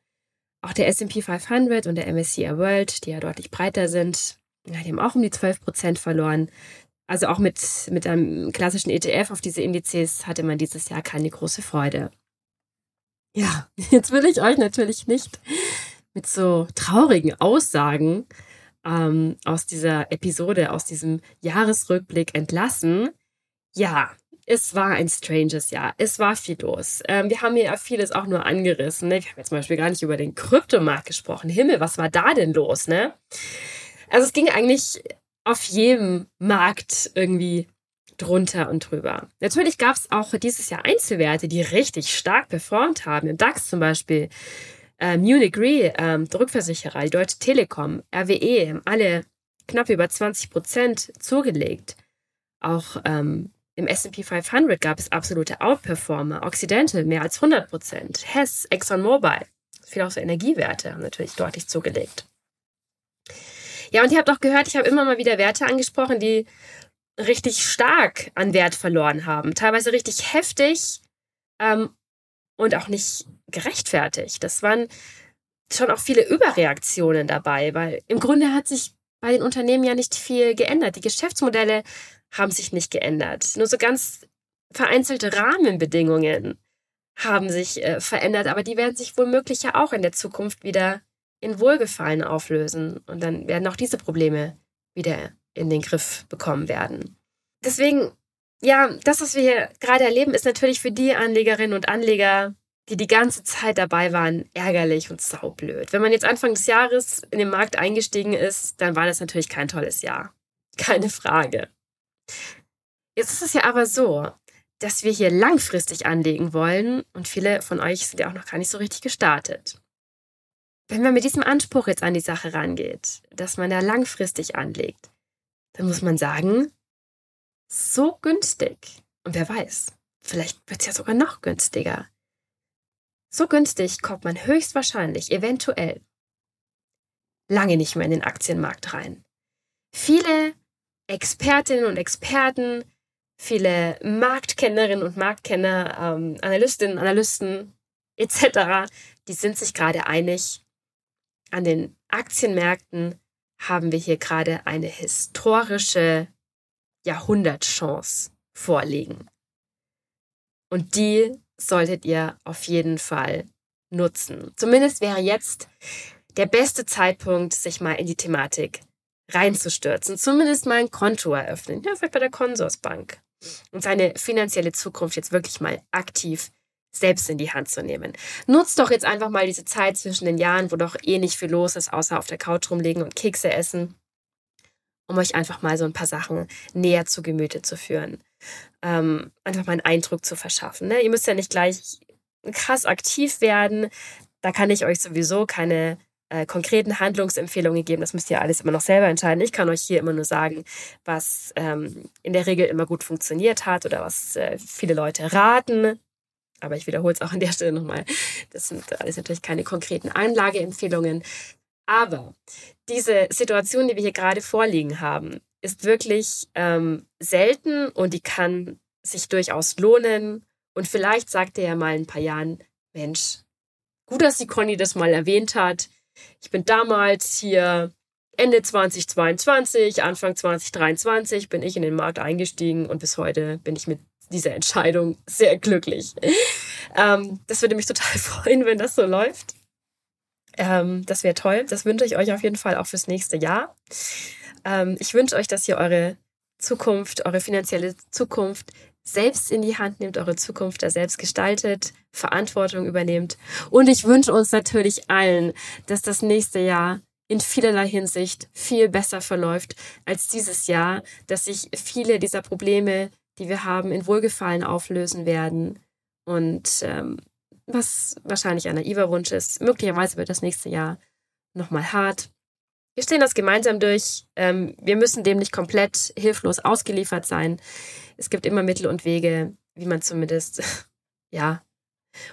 Auch der S&P 500 und der MSCI World, die ja deutlich breiter sind, die haben auch um die 12 Prozent verloren. Also auch mit, mit einem klassischen ETF auf diese Indizes hatte man dieses Jahr keine große Freude. Ja, jetzt will ich euch natürlich nicht mit so traurigen Aussagen ähm, aus dieser Episode, aus diesem Jahresrückblick entlassen. Ja, es war ein stranges Jahr. Es war viel los. Ähm, wir haben ja vieles auch nur angerissen. Ne? Wir haben jetzt zum Beispiel gar nicht über den Kryptomarkt gesprochen. Himmel, was war da denn los, ne? Also es ging eigentlich auf jedem Markt irgendwie drunter und drüber. Natürlich gab es auch dieses Jahr Einzelwerte, die richtig stark performt haben. Im DAX zum Beispiel äh, Munich Re, ähm, Rückversicherer, die Deutsche Telekom, RWE, alle knapp über 20 Prozent zugelegt. Auch ähm, im S&P 500 gab es absolute Outperformer. Occidental mehr als 100 Prozent. Hess, ExxonMobil, viel auch so Energiewerte haben natürlich deutlich zugelegt. Ja, und ihr habt auch gehört, ich habe immer mal wieder Werte angesprochen, die richtig stark an Wert verloren haben. Teilweise richtig heftig ähm, und auch nicht gerechtfertigt. Das waren schon auch viele Überreaktionen dabei, weil im Grunde hat sich bei den Unternehmen ja nicht viel geändert. Die Geschäftsmodelle haben sich nicht geändert. Nur so ganz vereinzelte Rahmenbedingungen haben sich äh, verändert, aber die werden sich womöglich ja auch in der Zukunft wieder in Wohlgefallen auflösen. Und dann werden auch diese Probleme wieder in den Griff bekommen werden. Deswegen, ja, das, was wir hier gerade erleben, ist natürlich für die Anlegerinnen und Anleger, die die ganze Zeit dabei waren, ärgerlich und saublöd. Wenn man jetzt Anfang des Jahres in den Markt eingestiegen ist, dann war das natürlich kein tolles Jahr. Keine Frage. Jetzt ist es ja aber so, dass wir hier langfristig anlegen wollen und viele von euch sind ja auch noch gar nicht so richtig gestartet. Wenn man mit diesem Anspruch jetzt an die Sache rangeht, dass man da langfristig anlegt, dann muss man sagen, so günstig. Und wer weiß, vielleicht wird es ja sogar noch günstiger. So günstig kommt man höchstwahrscheinlich, eventuell, lange nicht mehr in den Aktienmarkt rein. Viele Expertinnen und Experten, viele Marktkennerinnen und Marktkenner, ähm, Analystinnen, Analysten etc., die sind sich gerade einig, an den Aktienmärkten haben wir hier gerade eine historische Jahrhundertchance vorliegen. Und die solltet ihr auf jeden Fall nutzen. Zumindest wäre jetzt der beste Zeitpunkt, sich mal in die Thematik reinzustürzen. Zumindest mal ein Konto eröffnen. Ja, vielleicht bei der Konsorsbank. Und seine finanzielle Zukunft jetzt wirklich mal aktiv selbst in die Hand zu nehmen. Nutzt doch jetzt einfach mal diese Zeit zwischen den Jahren, wo doch eh nicht viel los ist, außer auf der Couch rumlegen und Kekse essen, um euch einfach mal so ein paar Sachen näher zu Gemüte zu führen. Ähm, einfach mal einen Eindruck zu verschaffen. Ne? Ihr müsst ja nicht gleich krass aktiv werden. Da kann ich euch sowieso keine äh, konkreten Handlungsempfehlungen geben. Das müsst ihr alles immer noch selber entscheiden. Ich kann euch hier immer nur sagen, was ähm, in der Regel immer gut funktioniert hat oder was äh, viele Leute raten. Aber ich wiederhole es auch an der Stelle nochmal. Das sind alles natürlich keine konkreten Anlageempfehlungen. Aber diese Situation, die wir hier gerade vorliegen haben, ist wirklich ähm, selten und die kann sich durchaus lohnen. Und vielleicht sagt ihr ja mal in ein paar Jahren, Mensch, gut, dass die Conny das mal erwähnt hat. Ich bin damals hier Ende 2022, Anfang 2023 bin ich in den Markt eingestiegen und bis heute bin ich mit dieser Entscheidung sehr glücklich. Ähm, das würde mich total freuen, wenn das so läuft. Ähm, das wäre toll. Das wünsche ich euch auf jeden Fall auch fürs nächste Jahr. Ähm, ich wünsche euch, dass ihr eure Zukunft, eure finanzielle Zukunft selbst in die Hand nehmt, eure Zukunft da selbst gestaltet, Verantwortung übernehmt. Und ich wünsche uns natürlich allen, dass das nächste Jahr in vielerlei Hinsicht viel besser verläuft als dieses Jahr, dass sich viele dieser Probleme, die wir haben, in Wohlgefallen auflösen werden. Und ähm, was wahrscheinlich ein naiver Wunsch ist, möglicherweise wird das nächste Jahr nochmal hart. Wir stehen das gemeinsam durch. Ähm, wir müssen dem nicht komplett hilflos ausgeliefert sein. Es gibt immer Mittel und Wege, wie man zumindest, ja,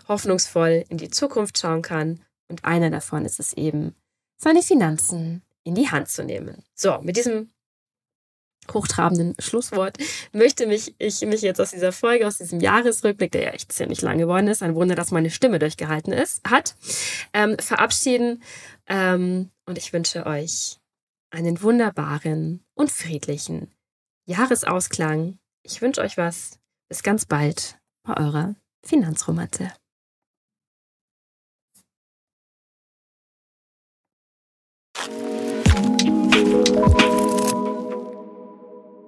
hoffnungsvoll in die Zukunft schauen kann. Und einer davon ist es eben, seine Finanzen in die Hand zu nehmen. So, mit diesem hochtrabenden Schlusswort möchte mich, ich mich jetzt aus dieser Folge, aus diesem Jahresrückblick, der ja echt ziemlich lang geworden ist, ein Wunder, dass meine Stimme durchgehalten ist, hat, ähm, verabschieden. Ähm, und ich wünsche euch einen wunderbaren und friedlichen Jahresausklang. Ich wünsche euch was. Bis ganz bald bei eurer Finanzromanze.